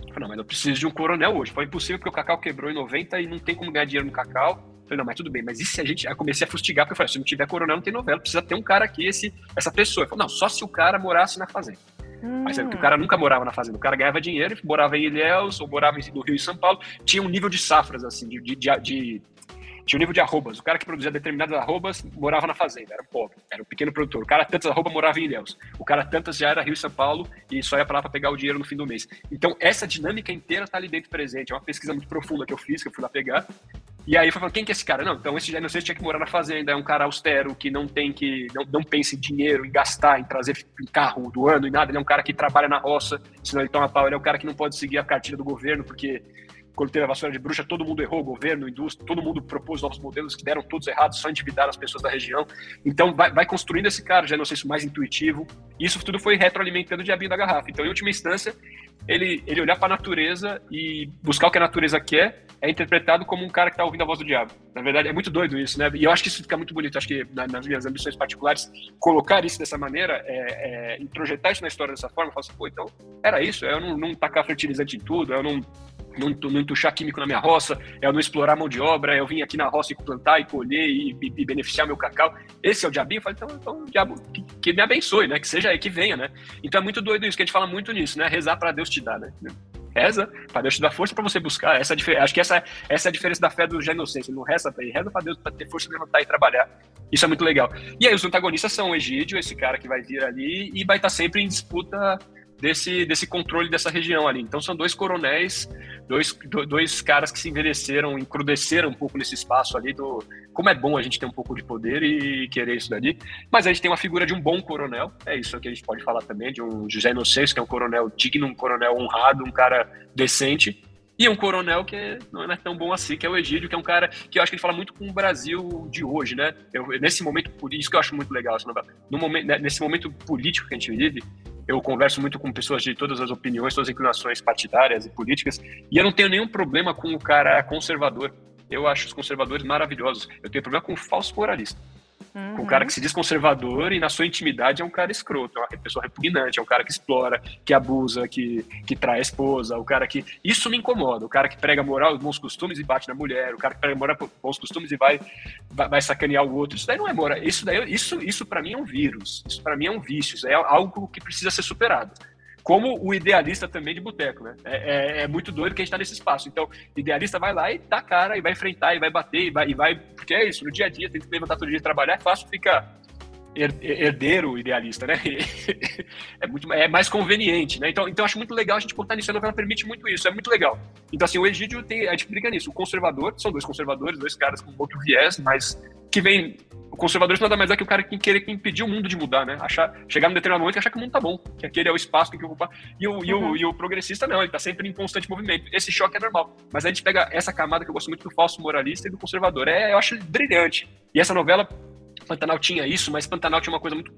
Eu falei, não, mas eu preciso de um coronel hoje. Foi impossível porque o cacau quebrou em 90 e não tem como ganhar dinheiro no cacau. Eu falei, não, mas tudo bem, mas e se a gente. Aí comecei a fustigar, porque eu falei, se não tiver coronel, não tem novela, precisa ter um cara aqui, esse, essa pessoa. Eu falei, não, só se o cara morasse na fazenda. Hum. Mas é que o cara nunca morava na fazenda. O cara ganhava dinheiro, morava em Ilhéus, ou morava no Rio e São Paulo. Tinha um nível de safras, assim, de, de, de tinha um nível de arrobas. O cara que produzia determinadas arrobas morava na fazenda, era pobre, era um pequeno produtor. O cara tantas arrobas morava em Ilhéus. O cara tantas já era Rio e São Paulo e só ia para lá para pegar o dinheiro no fim do mês. Então, essa dinâmica inteira está ali dentro presente. É uma pesquisa muito profunda que eu fiz, que eu fui lá pegar. E aí foi falando, quem que é esse cara? Não, então esse não sei tinha que morar na fazenda, é um cara austero, que não tem que, não, não pensa em dinheiro, em gastar, em trazer carro do ano e nada, ele é um cara que trabalha na roça, senão ele toma pau, ele é um cara que não pode seguir a cartilha do governo, porque quando teve a vassoura de bruxa, todo mundo errou, governo, indústria, todo mundo propôs novos modelos que deram todos errados, só endividaram as pessoas da região. Então, vai, vai construindo esse cara, já não sei se mais intuitivo. Isso tudo foi retroalimentando o diabinho da garrafa. Então, em última instância, ele, ele olhar para a natureza e buscar o que a natureza quer é interpretado como um cara que está ouvindo a voz do diabo. Na verdade, é muito doido isso, né? E eu acho que isso fica muito bonito. Acho que na, nas minhas ambições particulares, colocar isso dessa maneira, é, é, introjetar isso na história dessa forma, falar assim, pô, então era isso. Eu não, não tacar fertilizante em tudo, eu não não, não entuchar químico na minha roça, é eu não explorar mão de obra, é eu vim aqui na roça e plantar e colher e, e, e beneficiar meu cacau. Esse é o diabinho? Eu falei, então, então diabo que, que, me abençoe, né? Que seja, que venha, né? Então é muito doido isso, que a gente fala muito nisso, né? Rezar para Deus te dar, né? Reza para Deus te dar força para você buscar. Essa é Acho que essa, essa é a diferença da fé do. Ele não reza para ele, reza para Deus para ter força de levantar e trabalhar. Isso é muito legal. E aí os antagonistas são o Egídio, esse cara que vai vir ali e vai estar sempre em disputa desse, desse controle dessa região ali. Então são dois coronéis, dois, dois caras que se envelheceram, encrudeceram um pouco nesse espaço ali do como é bom a gente ter um pouco de poder e querer isso dali. Mas a gente tem uma figura de um bom coronel, é isso que a gente pode falar também, de um José Inocêncio, que é um coronel digno, um coronel honrado, um cara decente, e um coronel que não é tão bom assim, que é o Egídio, que é um cara que eu acho que ele fala muito com o Brasil de hoje, né? Eu, nesse momento, isso que eu acho muito legal, no momento, né, nesse momento político que a gente vive, eu converso muito com pessoas de todas as opiniões, todas as inclinações partidárias e políticas, e eu não tenho nenhum problema com o cara conservador. Eu acho os conservadores maravilhosos. Eu tenho problema com o falso moralista. Uhum. O cara que se diz conservador e na sua intimidade é um cara escroto, é uma pessoa repugnante, é um cara que explora, que abusa, que, que trai a esposa, o cara que. Isso me incomoda. O cara que prega moral, bons costumes e bate na mulher, o cara que prega moral, bons costumes e vai, vai, vai sacanear o outro. Isso daí não é moral. Isso daí, isso, isso para mim é um vírus. Isso para mim é um vício. Isso é algo que precisa ser superado como o idealista também de boteco, né? É, é, é, muito doido que a gente tá nesse espaço. Então, idealista vai lá e dá cara, e vai enfrentar, e vai bater, e vai, e vai. Porque é isso, no dia a dia, tem que levantar todo dia e trabalhar, é fácil ficar herdeiro idealista, né? [laughs] é muito é mais conveniente, né? Então, então acho muito legal a gente botar nisso, a novela permite muito isso, é muito legal. Então assim, o Egídio tem, a gente briga nisso, o conservador, são dois conservadores, dois caras com outro viés, mas que vem o conservador nada mais é que o cara que querer impedir o mundo de mudar, né? Achar, chegar num determinado momento e achar que o mundo tá bom, que aquele é o espaço que tem que ocupar. E o, uhum. e, o, e o progressista não, ele tá sempre em constante movimento. Esse choque é normal. Mas a gente pega essa camada que eu gosto muito do falso moralista e do conservador. É, eu acho brilhante. E essa novela, Pantanal tinha isso, mas Pantanal tinha uma coisa muito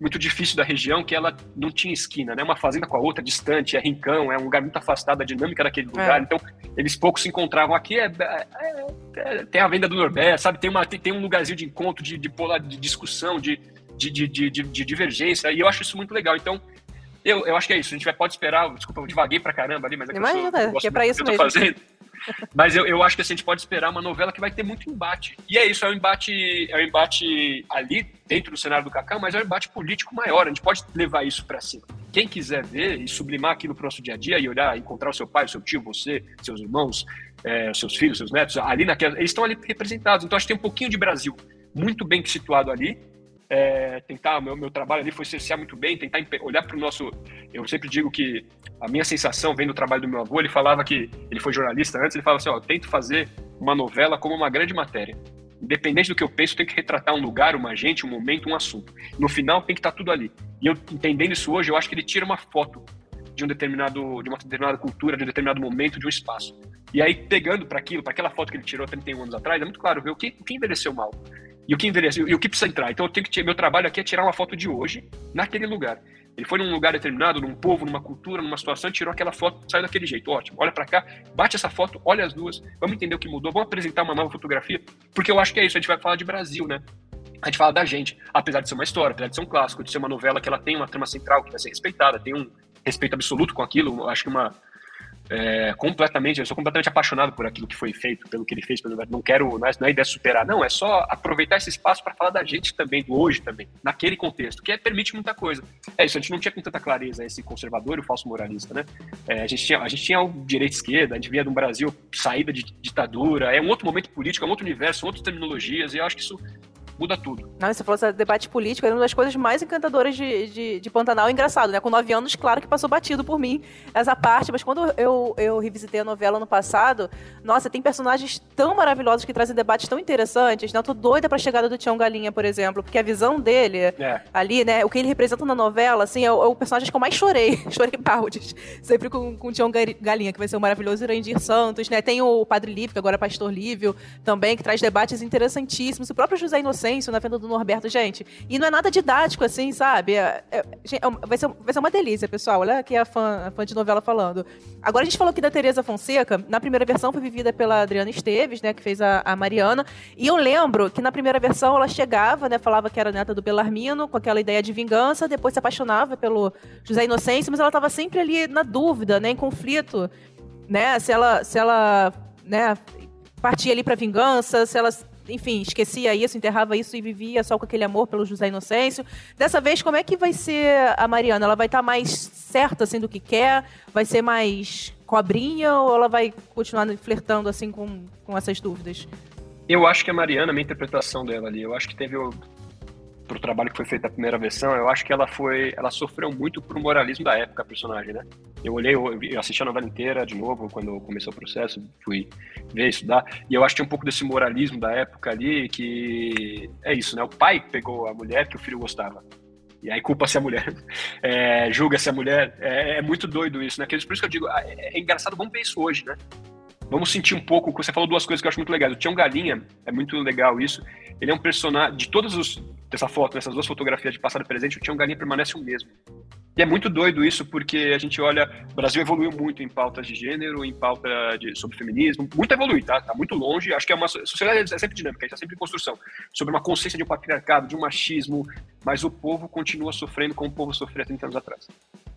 muito difícil da região, que ela não tinha esquina, né? Uma fazenda com a outra, distante, é rincão, é um lugar muito afastado da dinâmica daquele lugar. É. Então, eles poucos se encontravam aqui. É, é, é, tem a venda do Nordeste, sabe? Tem, uma, tem, tem um lugarzinho de encontro, de, de, polar, de discussão, de, de, de, de, de divergência, e eu acho isso muito legal. Então, eu, eu acho que é isso. A gente vai, pode esperar. Desculpa, eu divaguei pra caramba ali, mas é que Imagina, eu, sou, que é pra isso mesmo. Fazendo. [laughs] Mas eu, eu acho que assim, a gente pode esperar uma novela que vai ter muito embate. E é isso, é um embate, é um embate ali, dentro do cenário do Cacau, mas é um embate político maior. A gente pode levar isso para cima. Quem quiser ver e sublimar aquilo pro nosso dia a dia e olhar, encontrar o seu pai, o seu tio, você, seus irmãos, é, seus filhos, seus netos, ali naquela. Eles estão ali representados. Então acho que tem um pouquinho de Brasil muito bem situado ali é, tentar, meu, meu trabalho ali foi cercear muito bem, tentar olhar para o nosso. Eu sempre digo que a minha sensação, vendo o trabalho do meu avô, ele falava que, ele foi jornalista antes, ele falava assim: ó, tento fazer uma novela como uma grande matéria. Independente do que eu penso, tem que retratar um lugar, uma gente, um momento, um assunto. No final tem que estar tá tudo ali. E eu entendendo isso hoje, eu acho que ele tira uma foto de um determinado, de uma determinada cultura, de um determinado momento, de um espaço. E aí pegando para aquilo, para aquela foto que ele tirou 31 anos atrás, é muito claro ver o que, que envelheceu mal e o que envelheceu, e o que precisa entrar. Então eu tenho que meu trabalho aqui é tirar uma foto de hoje naquele lugar. Ele foi num lugar determinado, num povo, numa cultura, numa situação, tirou aquela foto, saiu daquele jeito. Ótimo. Olha para cá, bate essa foto, olha as duas, vamos entender o que mudou, vamos apresentar uma nova fotografia, porque eu acho que é isso, a gente vai falar de Brasil, né? A gente fala da gente, apesar de ser uma história, apesar de ser um clássico, de ser uma novela que ela tem uma trama central que vai ser respeitada, tem um respeito absoluto com aquilo, acho que uma é, completamente, eu sou completamente apaixonado por aquilo que foi feito, pelo que ele fez, pelo, não quero, não é, não é ideia de superar, não, é só aproveitar esse espaço para falar da gente também, do hoje também, naquele contexto, que é, permite muita coisa. É isso, a gente não tinha com tanta clareza esse conservador e o falso moralista, né? É, a, gente tinha, a gente tinha o direito esquerda, a gente via de um Brasil saída de ditadura, é um outro momento político, é um outro universo, outras terminologias, e eu acho que isso muda tudo. Não, você falou esse debate político, é uma das coisas mais encantadoras de, de, de Pantanal. Engraçado, né? Com nove anos, claro que passou batido por mim essa parte, mas quando eu, eu revisitei a novela no passado, nossa, tem personagens tão maravilhosos que trazem debates tão interessantes. Né? Eu tô doida pra chegada do Tião Galinha, por exemplo, porque a visão dele é. ali, né? O que ele representa na novela, assim, é o, é o personagem que eu mais chorei. [laughs] chorei baldes. Sempre com, com o Tião Galinha, que vai ser o maravilhoso Irandir Santos, né? Tem o Padre Lívio, que agora é Pastor Lívio, também, que traz debates interessantíssimos. O próprio José Inocente silêncio na venda do Norberto, gente. E não é nada didático, assim, sabe? É, é, é vai, ser, vai ser uma delícia, pessoal. Olha aqui a fã, a fã de novela falando. Agora a gente falou aqui da Tereza Fonseca. Na primeira versão foi vivida pela Adriana Esteves, né? Que fez a, a Mariana. E eu lembro que na primeira versão ela chegava, né? Falava que era neta do Belarmino, com aquela ideia de vingança. Depois se apaixonava pelo José Inocêncio, mas ela estava sempre ali na dúvida, né? Em conflito, né? Se ela, se ela né, partia ali para vingança, se ela enfim, esquecia isso, enterrava isso e vivia só com aquele amor pelo José Inocêncio. Dessa vez, como é que vai ser a Mariana? Ela vai estar tá mais certa assim do que quer? Vai ser mais cobrinha ou ela vai continuar flertando assim com, com essas dúvidas? Eu acho que a Mariana, a minha interpretação dela ali, eu acho que teve pro trabalho que foi feito a primeira versão, eu acho que ela foi, ela sofreu muito pro moralismo da época, a personagem, né? Eu olhei, eu assisti a novela inteira de novo quando começou o processo, fui ver, estudar, e eu acho que um pouco desse moralismo da época ali, que é isso, né? O pai pegou a mulher que o filho gostava. E aí culpa-se a mulher, [laughs] é, julga-se a mulher. É, é, muito doido isso, né? Por isso que eu digo, é, é engraçado, vamos ver isso hoje, né? Vamos sentir um pouco. Você falou duas coisas que eu acho muito legais. O Tião Galinha, é muito legal isso. Ele é um personagem. De todas os, dessa foto, nessas duas fotografias de passado e presente, o Tião Galinha permanece o mesmo. E é muito doido isso, porque a gente olha, o Brasil evoluiu muito em pautas de gênero, em pauta de, sobre feminismo, muito evolui, tá? Tá muito longe, acho que é uma sociedade é sempre dinâmica, está sempre em construção, sobre uma consciência de um patriarcado, de um machismo, mas o povo continua sofrendo como o povo sofria 30 anos atrás.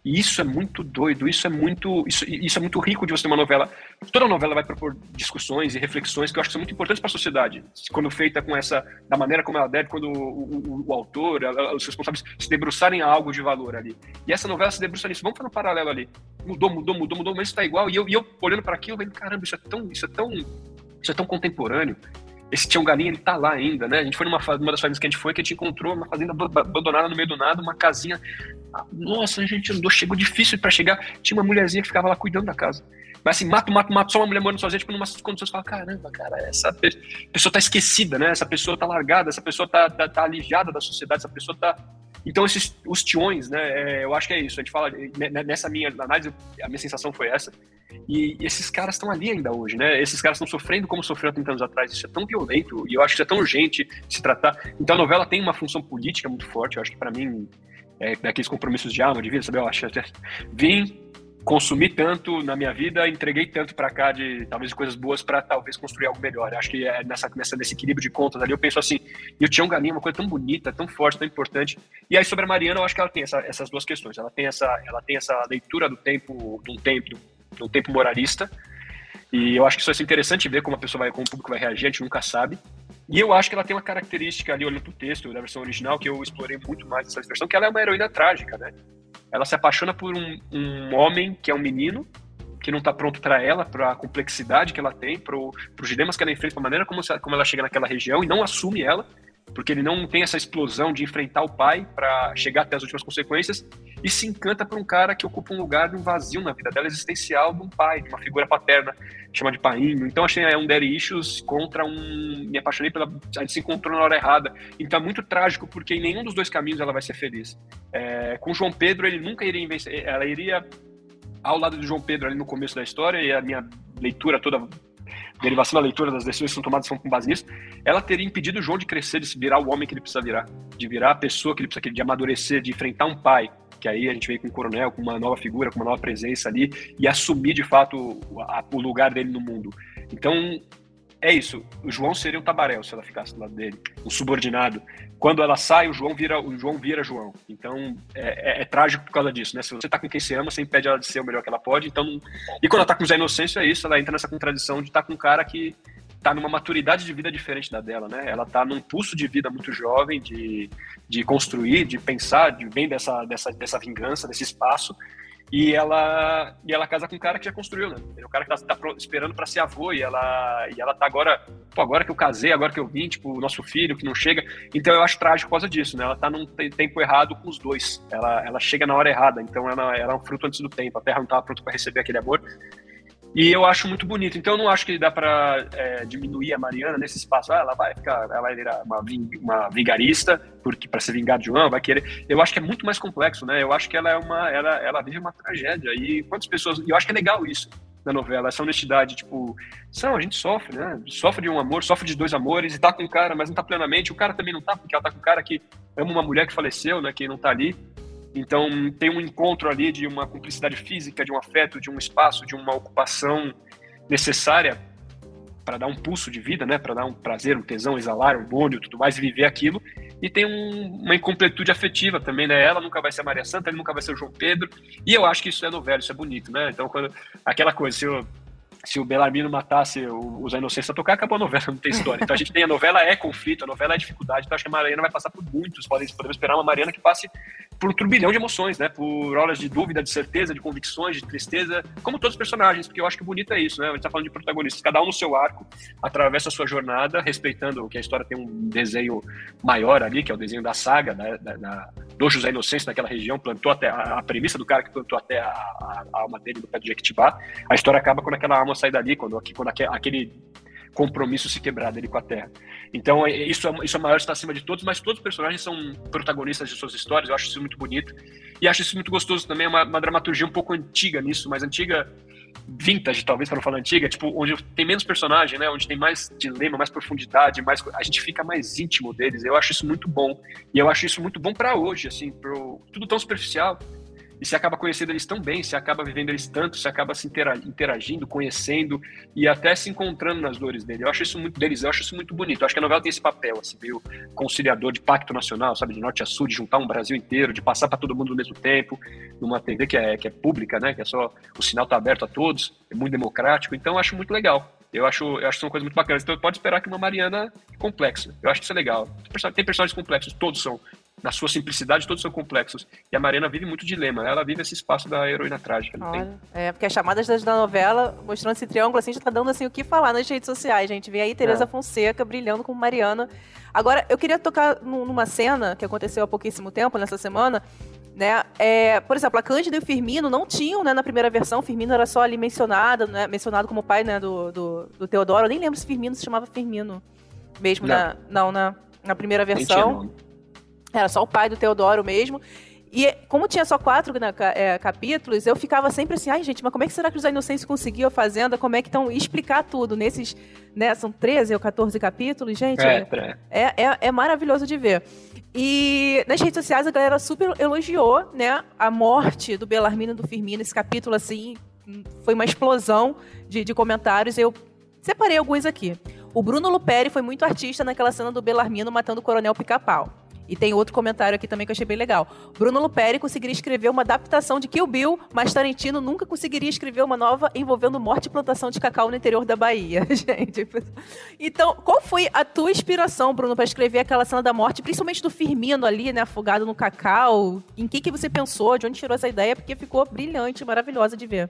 E isso é muito doido, isso é muito, isso, isso é muito rico de você ter uma novela. Toda novela vai propor discussões e reflexões que eu acho que são muito importantes para a sociedade, quando feita com essa, da maneira como ela deve, quando o, o, o autor, os responsáveis se debruçarem a algo de valor ali. E essa novela se debruça nisso. Vamos fazer um paralelo ali. Mudou, mudou, mudou, mudou, mas está igual. E eu, e eu olhando para aquilo, eu falei, caramba, isso é tão, isso é tão, isso é tão contemporâneo esse Tião Galinha, ele tá lá ainda, né? A gente foi numa uma das fazendas que a gente foi, que a gente encontrou uma fazenda abandonada no meio do nada, uma casinha. Nossa, a gente andou, chegou difícil para chegar. Tinha uma mulherzinha que ficava lá cuidando da casa. Mas assim, mato, mato, mato, só uma mulher morando sozinha, tipo, numa condições, fala, caramba, cara, essa pessoa tá esquecida, né? Essa pessoa tá largada, essa pessoa tá, tá, tá aliviada da sociedade, essa pessoa tá então, esses, os tiões, né, é, eu acho que é isso. A gente fala, né, né, nessa minha análise, a minha sensação foi essa. E, e esses caras estão ali ainda hoje, né? Esses caras estão sofrendo como sofreram 30 anos atrás. Isso é tão violento e eu acho que isso é tão urgente se tratar. Então, a novela tem uma função política muito forte. Eu acho que, para mim, é daqueles compromissos de alma, de vida, sabe? Eu acho que vim consumi tanto na minha vida, entreguei tanto para cá de talvez coisas boas para talvez construir algo melhor. Acho que é nessa, nessa nesse equilíbrio de contas ali, eu penso assim, e o Tião Galinha é uma coisa tão bonita, tão forte, tão importante. E aí sobre a Mariana, eu acho que ela tem essa, essas duas questões. Ela tem essa, ela tem essa leitura do tempo, um tempo, um tempo moralista. E eu acho que isso ser interessante ver como a pessoa vai, como o público vai reagir, a gente nunca sabe. E eu acho que ela tem uma característica ali, olhando pro texto da versão original, que eu explorei muito mais essa versão, que ela é uma heroína trágica, né? ela se apaixona por um, um homem que é um menino, que não está pronto para ela, para a complexidade que ela tem, para os dilemas que ela enfrenta, para a maneira como, como ela chega naquela região e não assume ela, porque ele não tem essa explosão de enfrentar o pai para chegar até as últimas consequências e se encanta por um cara que ocupa um lugar de um vazio na vida dela existencial de um pai, de uma figura paterna, chama de painho. Então achei é um daddy issues contra um me apaixonei pela a gente se encontrou na hora errada. Então é muito trágico porque em nenhum dos dois caminhos ela vai ser feliz. É, com João Pedro ele nunca iria ela iria ao lado de João Pedro ali no começo da história e a minha leitura toda derivação da leitura das decisões que são tomadas são com base nisso, ela teria impedido o João de crescer, de se virar o homem que ele precisa virar, de virar a pessoa que ele precisa, de amadurecer, de enfrentar um pai, que aí a gente veio com o coronel, com uma nova figura, com uma nova presença ali, e assumir de fato o lugar dele no mundo. Então, é isso. O João seria um tabaréu se ela ficasse do lado dele, um subordinado. Quando ela sai, o João vira o João vira João. Então é, é, é trágico por causa disso, né? Se você tá com quem você ama, você impede ela de ser o melhor que ela pode. Então, e quando ela tá com o Zé Inocêncio é isso. Ela entra nessa contradição de estar tá com um cara que tá numa maturidade de vida diferente da dela, né? Ela tá num pulso de vida muito jovem, de, de construir, de pensar, de vem dessa, dessa, dessa vingança, desse espaço e ela e ela casa com um cara que já construiu, né? É o cara que tá, tá esperando para ser avô e ela e ela tá agora, pô, agora que eu casei, agora que eu vim, tipo, o nosso filho que não chega. Então eu acho trágico por causa disso, né? Ela tá num tempo errado com os dois. Ela ela chega na hora errada, então ela, ela é um fruto antes do tempo. A Terra não estava pronta para receber aquele amor. E eu acho muito bonito. Então eu não acho que dá para é, diminuir a Mariana nesse espaço. Ah, ela vai ficar, ela vai virar uma, uma vigarista porque para ser vingada de João, vai querer. Eu acho que é muito mais complexo, né? Eu acho que ela é uma, ela, ela vive uma tragédia. E quantas pessoas? Eu acho que é legal isso na novela, essa honestidade, tipo, são, a gente sofre, né? Sofre de um amor, sofre de dois amores e tá com um cara, mas não tá plenamente. O cara também não tá, porque ela tá com um cara que ama uma mulher que faleceu, né? Que não tá ali. Então, tem um encontro ali de uma cumplicidade física, de um afeto, de um espaço, de uma ocupação necessária para dar um pulso de vida, né? Para dar um prazer, um tesão, exalar, um bônio, tudo mais, viver aquilo. E tem um, uma incompletude afetiva também, né? Ela nunca vai ser a Maria Santa, ele nunca vai ser o João Pedro. E eu acho que isso é novela, isso é bonito, né? Então, quando aquela coisa, se eu se o Belarmino matasse o, Zé Inocência a tocar, acabou a novela, não tem história. Então a gente tem a novela é conflito, a novela é dificuldade, então acho que a Mariana vai passar por muitos, podemos, podemos esperar uma Mariana que passe por um turbilhão de emoções, né? Por horas de dúvida, de certeza, de convicções, de tristeza, como todos os personagens, porque eu acho que bonito é isso, né? A gente tá falando de protagonistas, cada um no seu arco, atravessa a sua jornada, respeitando que a história tem um desenho maior ali, que é o desenho da saga, da, da do José Inocêncio naquela região, plantou até a, a, premissa do cara que plantou até a, a, a alma dele no pé de Jequitibá. A história acaba quando aquela alma sai dali, quando, quando aquele compromisso se quebrar dele com a Terra. Então, é, isso é, isso é maior, está acima de todos, mas todos os personagens são protagonistas de suas histórias, eu acho isso muito bonito. E acho isso muito gostoso também, é uma, uma dramaturgia um pouco antiga nisso, mas antiga, vintage, talvez, para não falar antiga, tipo, onde tem menos personagem, né? Onde tem mais dilema, mais profundidade, mais a gente fica mais íntimo deles. Eu acho isso muito bom. E eu acho isso muito bom para hoje, assim, pro, tudo tão superficial e você acaba conhecendo eles tão bem, você acaba vivendo eles tanto, você acaba se interagindo, conhecendo e até se encontrando nas dores dele. Eu acho isso muito deles, eu acho isso muito bonito. Eu acho que a novela tem esse papel, assim, meio conciliador de pacto nacional, sabe, de norte a sul, de juntar um Brasil inteiro, de passar para todo mundo ao mesmo tempo, numa TV que é, que é pública, né, que é só o sinal tá aberto a todos, é muito democrático. Então eu acho muito legal. Eu acho, eu acho que são coisas muito bacanas. Então pode esperar que uma Mariana complexa. Eu acho que isso é legal. Tem personagens complexos, todos são na sua simplicidade, todos são complexos. E a Marina vive muito dilema, ela vive esse espaço da heroína trágica. Tem? É, porque as chamadas da novela, mostrando esse triângulo, assim, já tá dando assim, o que falar nas redes sociais, gente. Vem aí Tereza é. Fonseca brilhando como Mariana. Agora, eu queria tocar numa cena que aconteceu há pouquíssimo tempo, nessa semana, né? É, por exemplo, a Cândida e o Firmino não tinham, né, na primeira versão, o Firmino era só ali mencionado, né, mencionado como pai, né, do, do, do Teodoro. Eu nem lembro se Firmino se chamava Firmino mesmo, não. na, não, na, na primeira versão. Era só o pai do Teodoro mesmo. E como tinha só quatro né, é, capítulos, eu ficava sempre assim, ai gente, mas como é que será que os Inocêncio conseguiu a Fazenda? Como é que estão... explicar tudo nesses, né, são 13 ou 14 capítulos, gente. É, é, é, é maravilhoso de ver. E nas redes sociais a galera super elogiou, né, a morte do Belarmino e do Firmino, esse capítulo, assim, foi uma explosão de, de comentários. Eu separei alguns aqui. O Bruno Luperi foi muito artista naquela cena do Belarmino matando o Coronel Pica-Pau. E tem outro comentário aqui também que eu achei bem legal. Bruno Luperi conseguiria escrever uma adaptação de Kill Bill, mas Tarantino nunca conseguiria escrever uma nova envolvendo morte e plantação de cacau no interior da Bahia, [laughs] gente. Então, qual foi a tua inspiração, Bruno, para escrever aquela cena da morte, principalmente do Firmino ali, né, afogado no cacau? Em que que você pensou? De onde tirou essa ideia? Porque ficou brilhante, maravilhosa de ver.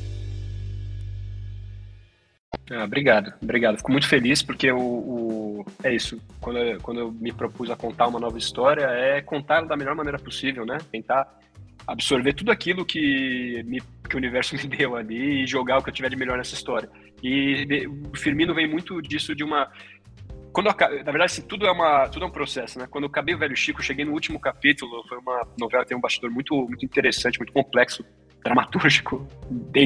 Ah, obrigado, obrigado. Fico muito feliz porque o, o, é isso. Quando eu, quando eu me propus a contar uma nova história, é contar da melhor maneira possível, né? Tentar absorver tudo aquilo que, me, que o universo [laughs] me deu ali e jogar o que eu tiver de melhor nessa história. E o Firmino vem muito disso de uma quando eu, na verdade, assim, tudo é uma, tudo é um processo, né? Quando eu acabei o Velho Chico, cheguei no último capítulo, foi uma novela tem um bastidor muito, muito interessante, muito complexo, dramatúrgico,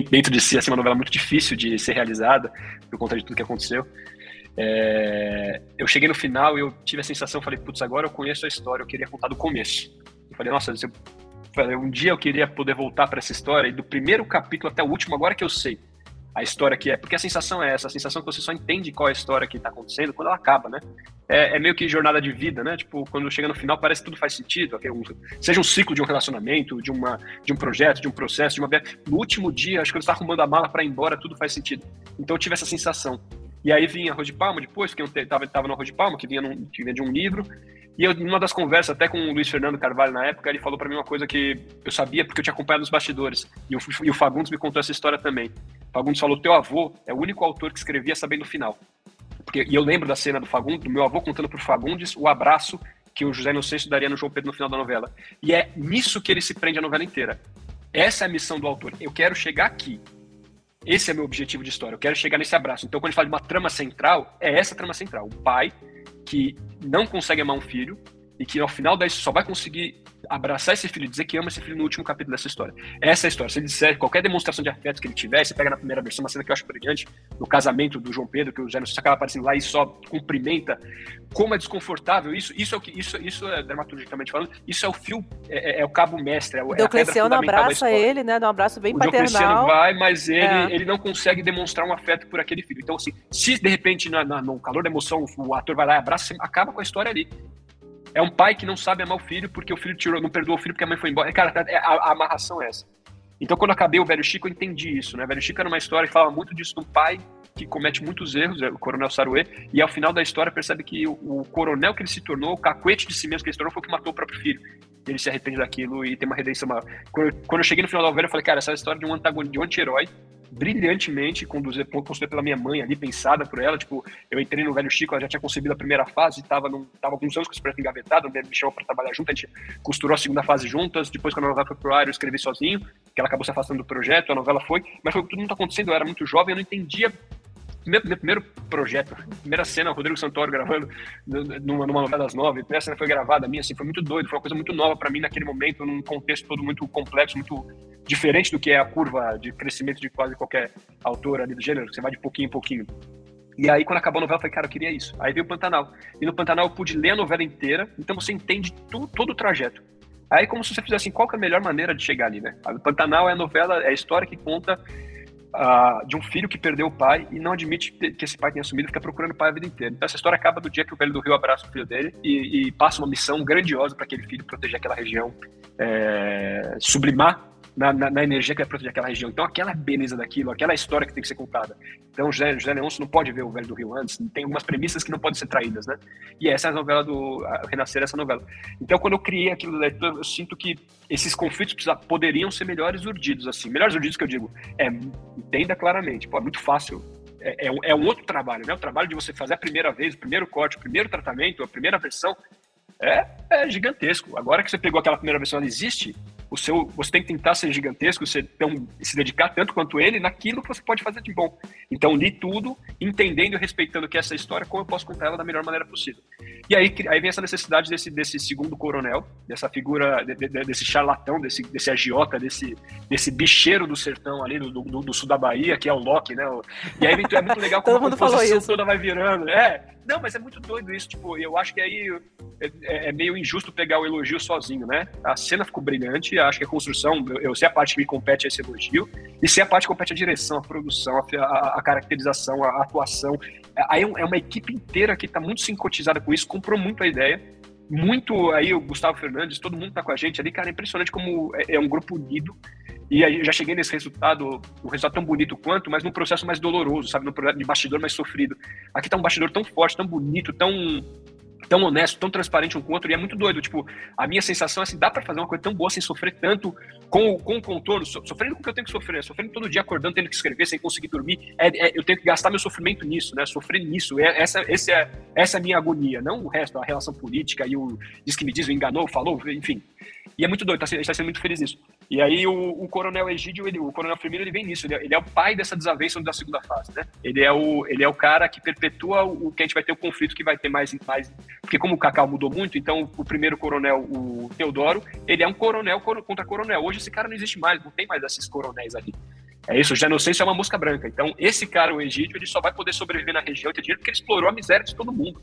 dentro de si, assim, uma novela muito difícil de ser realizada, por conta de tudo que aconteceu. É, eu cheguei no final e eu tive a sensação, falei, putz, agora eu conheço a história, eu queria contar do começo. Eu falei, nossa, eu, um dia eu queria poder voltar para essa história, e do primeiro capítulo até o último, agora que eu sei a história que é. Porque a sensação é essa, a sensação que você só entende qual é a história que está acontecendo quando ela acaba, né? É, é, meio que jornada de vida, né? Tipo, quando chega no final parece que tudo faz sentido. Okay? Um, seja um ciclo de um relacionamento, de, uma, de um projeto, de um processo, de uma... No último dia, acho que você está arrumando a mala para ir embora, tudo faz sentido. Então eu tive essa sensação. E aí vinha a Rô de Palma depois, que eu estava tava no Rô de Palma, que vinha, num, que vinha de um livro, e eu, numa das conversas, até com o Luiz Fernando Carvalho na época, ele falou para mim uma coisa que eu sabia porque eu tinha acompanhado nos bastidores. E o, e o Fagundes me contou essa história também. O Fagundes falou: teu avô é o único autor que escrevia sabendo o final. Porque, e eu lembro da cena do Fagundes, do meu avô contando pro Fagundes o abraço que o José Inocêncio daria no João Pedro no final da novela. E é nisso que ele se prende a novela inteira. Essa é a missão do autor. Eu quero chegar aqui. Esse é meu objetivo de história. Eu quero chegar nesse abraço. Então, quando a gente fala de uma trama central, é essa trama central. O pai que não consegue amar um filho, e que ao final da só vai conseguir abraçar esse filho, dizer que ama esse filho no último capítulo dessa história. Essa é a história. Se ele disser qualquer demonstração de afeto que ele tiver, você pega na primeira versão, uma cena que eu acho brilhante, no casamento do João Pedro, que o Zé acaba aparecendo lá e só cumprimenta, como é desconfortável isso, isso é o que, isso, isso é dramaturgicamente falando, isso é o fio, é, é, é o cabo mestre, é, o é Diocleciano abraça ele, né, dá um abraço bem o paternal. Diocleciano vai, mas ele, é. ele não consegue demonstrar um afeto por aquele filho. Então, assim, se de repente, na, na, no calor da emoção, o ator vai lá e abraça, acaba com a história ali. É um pai que não sabe amar o filho porque o filho tirou, não perdoou o filho porque a mãe foi embora. Cara, é, a, a amarração é essa. Então, quando acabei o Velho Chico, eu entendi isso, né? Velho Chico era uma história que fala muito disso do pai que comete muitos erros, é o Coronel Saruê, e ao final da história percebe que o, o, coronel que ele se tornou, o cacuete de si mesmo que ele se tornou, foi o que matou o próprio filho. Ele se arrepende daquilo e tem uma redenção. Uma... Quando, eu, quando eu cheguei no final da novela, eu falei, cara, essa é história de um antagonista, de um anti-herói, brilhantemente construída pela minha mãe ali, pensada por ela. Tipo, eu entrei no Velho Chico, ela já tinha concebido a primeira fase, tava, num, tava alguns anos com esse projeto engavetado, me chamou para trabalhar junto, a gente costurou a segunda fase juntas. Depois, quando a novela foi pro ar, eu escrevi sozinho, que ela acabou se afastando do projeto, a novela foi, mas foi tudo muito acontecendo, eu era muito jovem, eu não entendia meu, meu, primeiro projeto, primeira cena, o Rodrigo Santoro gravando numa, numa novela das nove, a cena foi gravada minha, assim, foi muito doido, foi uma coisa muito nova para mim naquele momento, num contexto todo muito complexo, muito diferente do que é a curva de crescimento de quase qualquer autor ali do gênero, você vai de pouquinho em pouquinho. E aí, quando acabou a novela, eu falei, cara, eu queria isso. Aí veio o Pantanal. E no Pantanal eu pude ler a novela inteira, então você entende tudo, todo o trajeto. Aí, como se você fizesse assim, qual é a melhor maneira de chegar ali, né? O Pantanal é a novela, é a história que conta uh, de um filho que perdeu o pai e não admite que esse pai tenha assumido, fica procurando o pai a vida inteira. Então essa história acaba do dia que o velho do Rio abraça o filho dele e, e passa uma missão grandiosa para aquele filho proteger aquela região, é, sublimar na, na, na, energia que vai proteger aquela região. Então, aquela beleza daquilo, aquela história que tem que ser contada. Então, José, José Leôncio não pode ver o Velho do Rio antes, tem algumas premissas que não podem ser traídas, né? E essa é a novela do a Renascer, essa novela. Então, quando eu criei aquilo, eu sinto que esses conflitos poderiam ser melhores urdidos, assim. Melhores urdidos que eu digo, é, entenda claramente, pô, é muito fácil é, é, é, um, outro trabalho, né? O trabalho de você fazer a primeira vez, o primeiro corte, o primeiro tratamento, a primeira versão, é, é gigantesco. Agora que você pegou aquela primeira versão, ela existe, o seu, você tem que tentar ser gigantesco, você tem, se dedicar tanto quanto ele naquilo que você pode fazer de bom. Então, li tudo, entendendo e respeitando que essa história, como eu posso contar ela da melhor maneira possível. E aí, aí vem essa necessidade desse, desse segundo coronel, dessa figura, de, de, desse charlatão, desse, desse agiota, desse, desse bicheiro do sertão ali, do, do, do sul da Bahia, que é o Loki, né? E aí é muito legal [laughs] como Todo mundo falou isso. toda vai virando. É, não, mas é muito doido isso. Tipo, eu acho que aí é, é, é, meio injusto pegar o elogio sozinho, né? A cena ficou brilhante, acho que a construção, eu, eu sei a parte que me compete a esse elogio, e sei a parte que compete a direção, a produção, a, a, a caracterização, a, a atuação. Aí é, é uma equipe inteira que está muito sincotizada com isso, comprou muito a ideia. Muito aí, o Gustavo Fernandes, todo mundo tá com a gente ali, cara, é impressionante como é, é um grupo unido. E aí já cheguei nesse resultado, um resultado tão bonito quanto, mas num processo mais doloroso, sabe? Num processo de bastidor mais sofrido. Aqui tá um bastidor tão forte, tão bonito, tão tão honesto, tão transparente um com o outro, e é muito doido. Tipo, a minha sensação é assim, dá para fazer uma coisa tão boa sem sofrer tanto com, com o contorno, so, sofrendo com o que eu tenho que sofrer, sofrendo todo dia, acordando, tendo que escrever, sem conseguir dormir. É, é, eu tenho que gastar meu sofrimento nisso, né? Sofrer nisso. É, essa, esse é, essa é a minha agonia, não o resto, a relação política e o diz que me diz, o enganou, falou, enfim. E é muito doido, tá, a gente tá sendo muito feliz nisso. E aí o, o Coronel Egídio, ele, o Coronel Firmino, ele vem nisso, ele é, ele é, o pai dessa desavença da segunda fase, né? Ele é o, ele é o cara que perpetua o, o que a gente vai ter o conflito que vai ter mais mais porque como o Cacau mudou muito, então o primeiro coronel, o Teodoro, ele é um coronel contra coronel. Hoje esse cara não existe mais, não tem mais esses coronéis ali. É isso, já não sei se é uma mosca branca. Então, esse cara, o Egídio, ele só vai poder sobreviver na região e ter dinheiro porque ele explorou a miséria de todo mundo.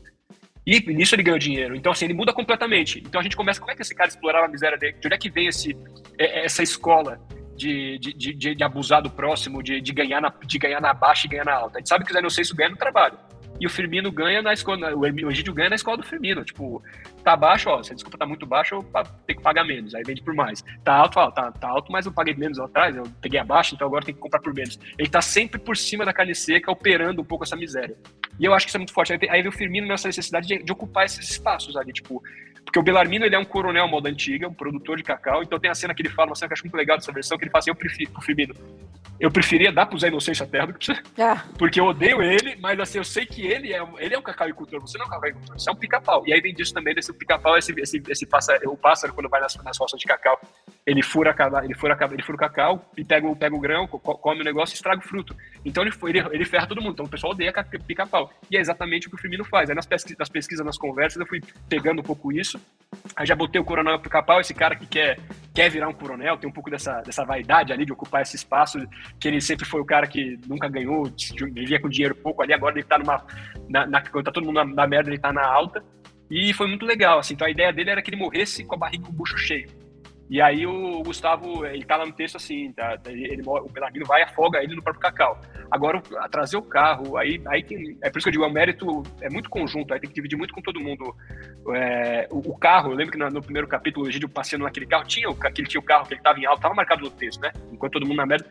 E nisso ele ganhou dinheiro. Então, assim, ele muda completamente. Então a gente começa, como é que esse cara explorava a miséria dele? De onde é que vem esse, é, essa escola de, de, de, de abusar do próximo, de, de, ganhar na, de ganhar na baixa e ganhar na alta? A gente sabe que o Zé Inocêncio ganha no trabalho. E o Firmino ganha na escola, o Egídio ganha na escola do Firmino. Tipo, tá baixo, ó, se a desculpa tá muito baixa, eu tenho que pagar menos, aí vende por mais. Tá alto, ó, tá, tá alto, mas eu paguei menos lá atrás, eu peguei abaixo, então agora tem que comprar por menos. Ele tá sempre por cima da carne seca, operando um pouco essa miséria. E eu acho que isso é muito forte. Aí, aí o Firmino nessa necessidade de, de, ocupar esses espaços ali, tipo. Porque o Belarmino ele é um coronel moda antiga, um produtor de cacau, então tem a cena que ele fala, uma cena que eu acho muito legal dessa versão, que ele fala assim: eu prefiro, o Firmino, eu preferia dar pro Zé Inocêncio a terra do que você. Ah. Porque eu odeio ele, mas assim, eu sei que ele é, ele é um cacauicultor, você não é um cacauicultor, você é um pica-pau. E aí vem disso também, desse pica-pau, esse, esse, esse pássaro, o pássaro, quando vai nas, nas roças de cacau, ele fura, ele fura, ele fura o cacau e pega, pega o grão, come o negócio e estraga o fruto. Então ele, ele, ele ferra todo mundo. Então o pessoal odeia pica-pau. E é exatamente o que o Firmino faz. Aí nas pesquisas, nas pesquisas, nas conversas, eu fui pegando um pouco isso. Aí já botei o coronel pica-pau, esse cara que quer, quer virar um coronel, tem um pouco dessa, dessa vaidade ali de ocupar esse espaço, que ele sempre foi o cara que nunca ganhou, vivia com dinheiro pouco ali, agora ele tá numa. Na, na, quando tá todo mundo na, na merda, ele tá na alta. E foi muito legal, assim. Então a ideia dele era que ele morresse com a barriga com o bucho cheio. E aí o Gustavo, ele tá lá no texto assim, tá? Ele, o Belarmino vai e afoga ele no próprio Cacau. Agora, trazer o carro, aí, aí tem, é por isso que eu digo, é um mérito, é muito conjunto, aí tem que dividir muito com todo mundo. É, o, o, carro, eu lembro que no, no primeiro capítulo, o Egídio passeando naquele carro, tinha, aquele, tinha o carro que ele tava em alto, tava marcado no texto, né? Enquanto todo mundo na merda.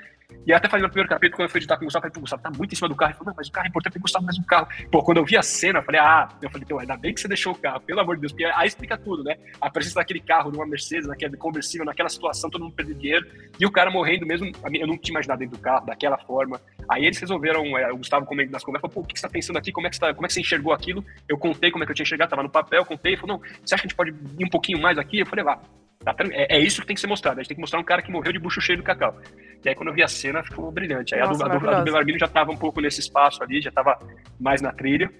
E até falei no primeiro capítulo, quando eu fui editar com o Gustavo, falei, Gustavo, tá muito em cima do carro. Ele falou, não, mas o carro é importante, tem Gustavo mais um carro. Pô, quando eu vi a cena, eu falei, ah, eu falei, então, ainda bem que você deixou o carro, pelo amor de Deus, porque aí explica tudo, né? A presença daquele carro, numa Mercedes, naquele conversível, naquela situação, todo mundo perdendo dinheiro, e o cara morrendo mesmo, eu não tinha imaginado dentro do carro, daquela forma. Aí eles resolveram, é, o Gustavo comentando nas conversas, falou, pô, o que você tá pensando aqui, como é, que você tá, como é que você enxergou aquilo? Eu contei como é que eu tinha enxergado, tava no papel, contei, falou, não, você acha que a gente pode ir um pouquinho mais aqui? Eu falei, vá, Tá, é, é, isso que tem que ser mostrado. A gente tem que mostrar um cara que morreu de bucho cheio do cacau. E aí, quando eu vi a cena, ficou brilhante. Aí Nossa, a, do, a, do, Belarmino já estava um pouco nesse espaço ali, já estava mais na trilha.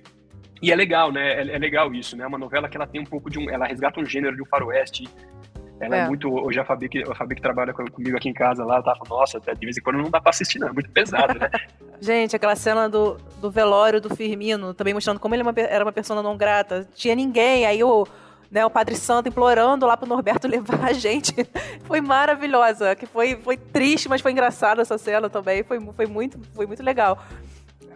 E é legal, né? É, é, legal isso, né? É uma novela que ela tem um pouco de um. Ela resgata um gênero de um faroeste. Ela é, é muito. Hoje a Fabi, que, a Fabi que trabalha comigo aqui em casa lá, ela tava nossa, de vez em quando não dá pra assistir, não. É muito pesado, né? [laughs] [laughs] Gente, aquela cena do, do velório do Firmino, também mostrando como ele é era uma pessoa não grata. Tinha ninguém, aí o né, o Padre Santo implorando lá pro Norberto [laughs] levar a gente. foi maravilhosa, que foi, foi triste, mas foi engraçada essa cena também, foi, foi, muito, foi muito legal.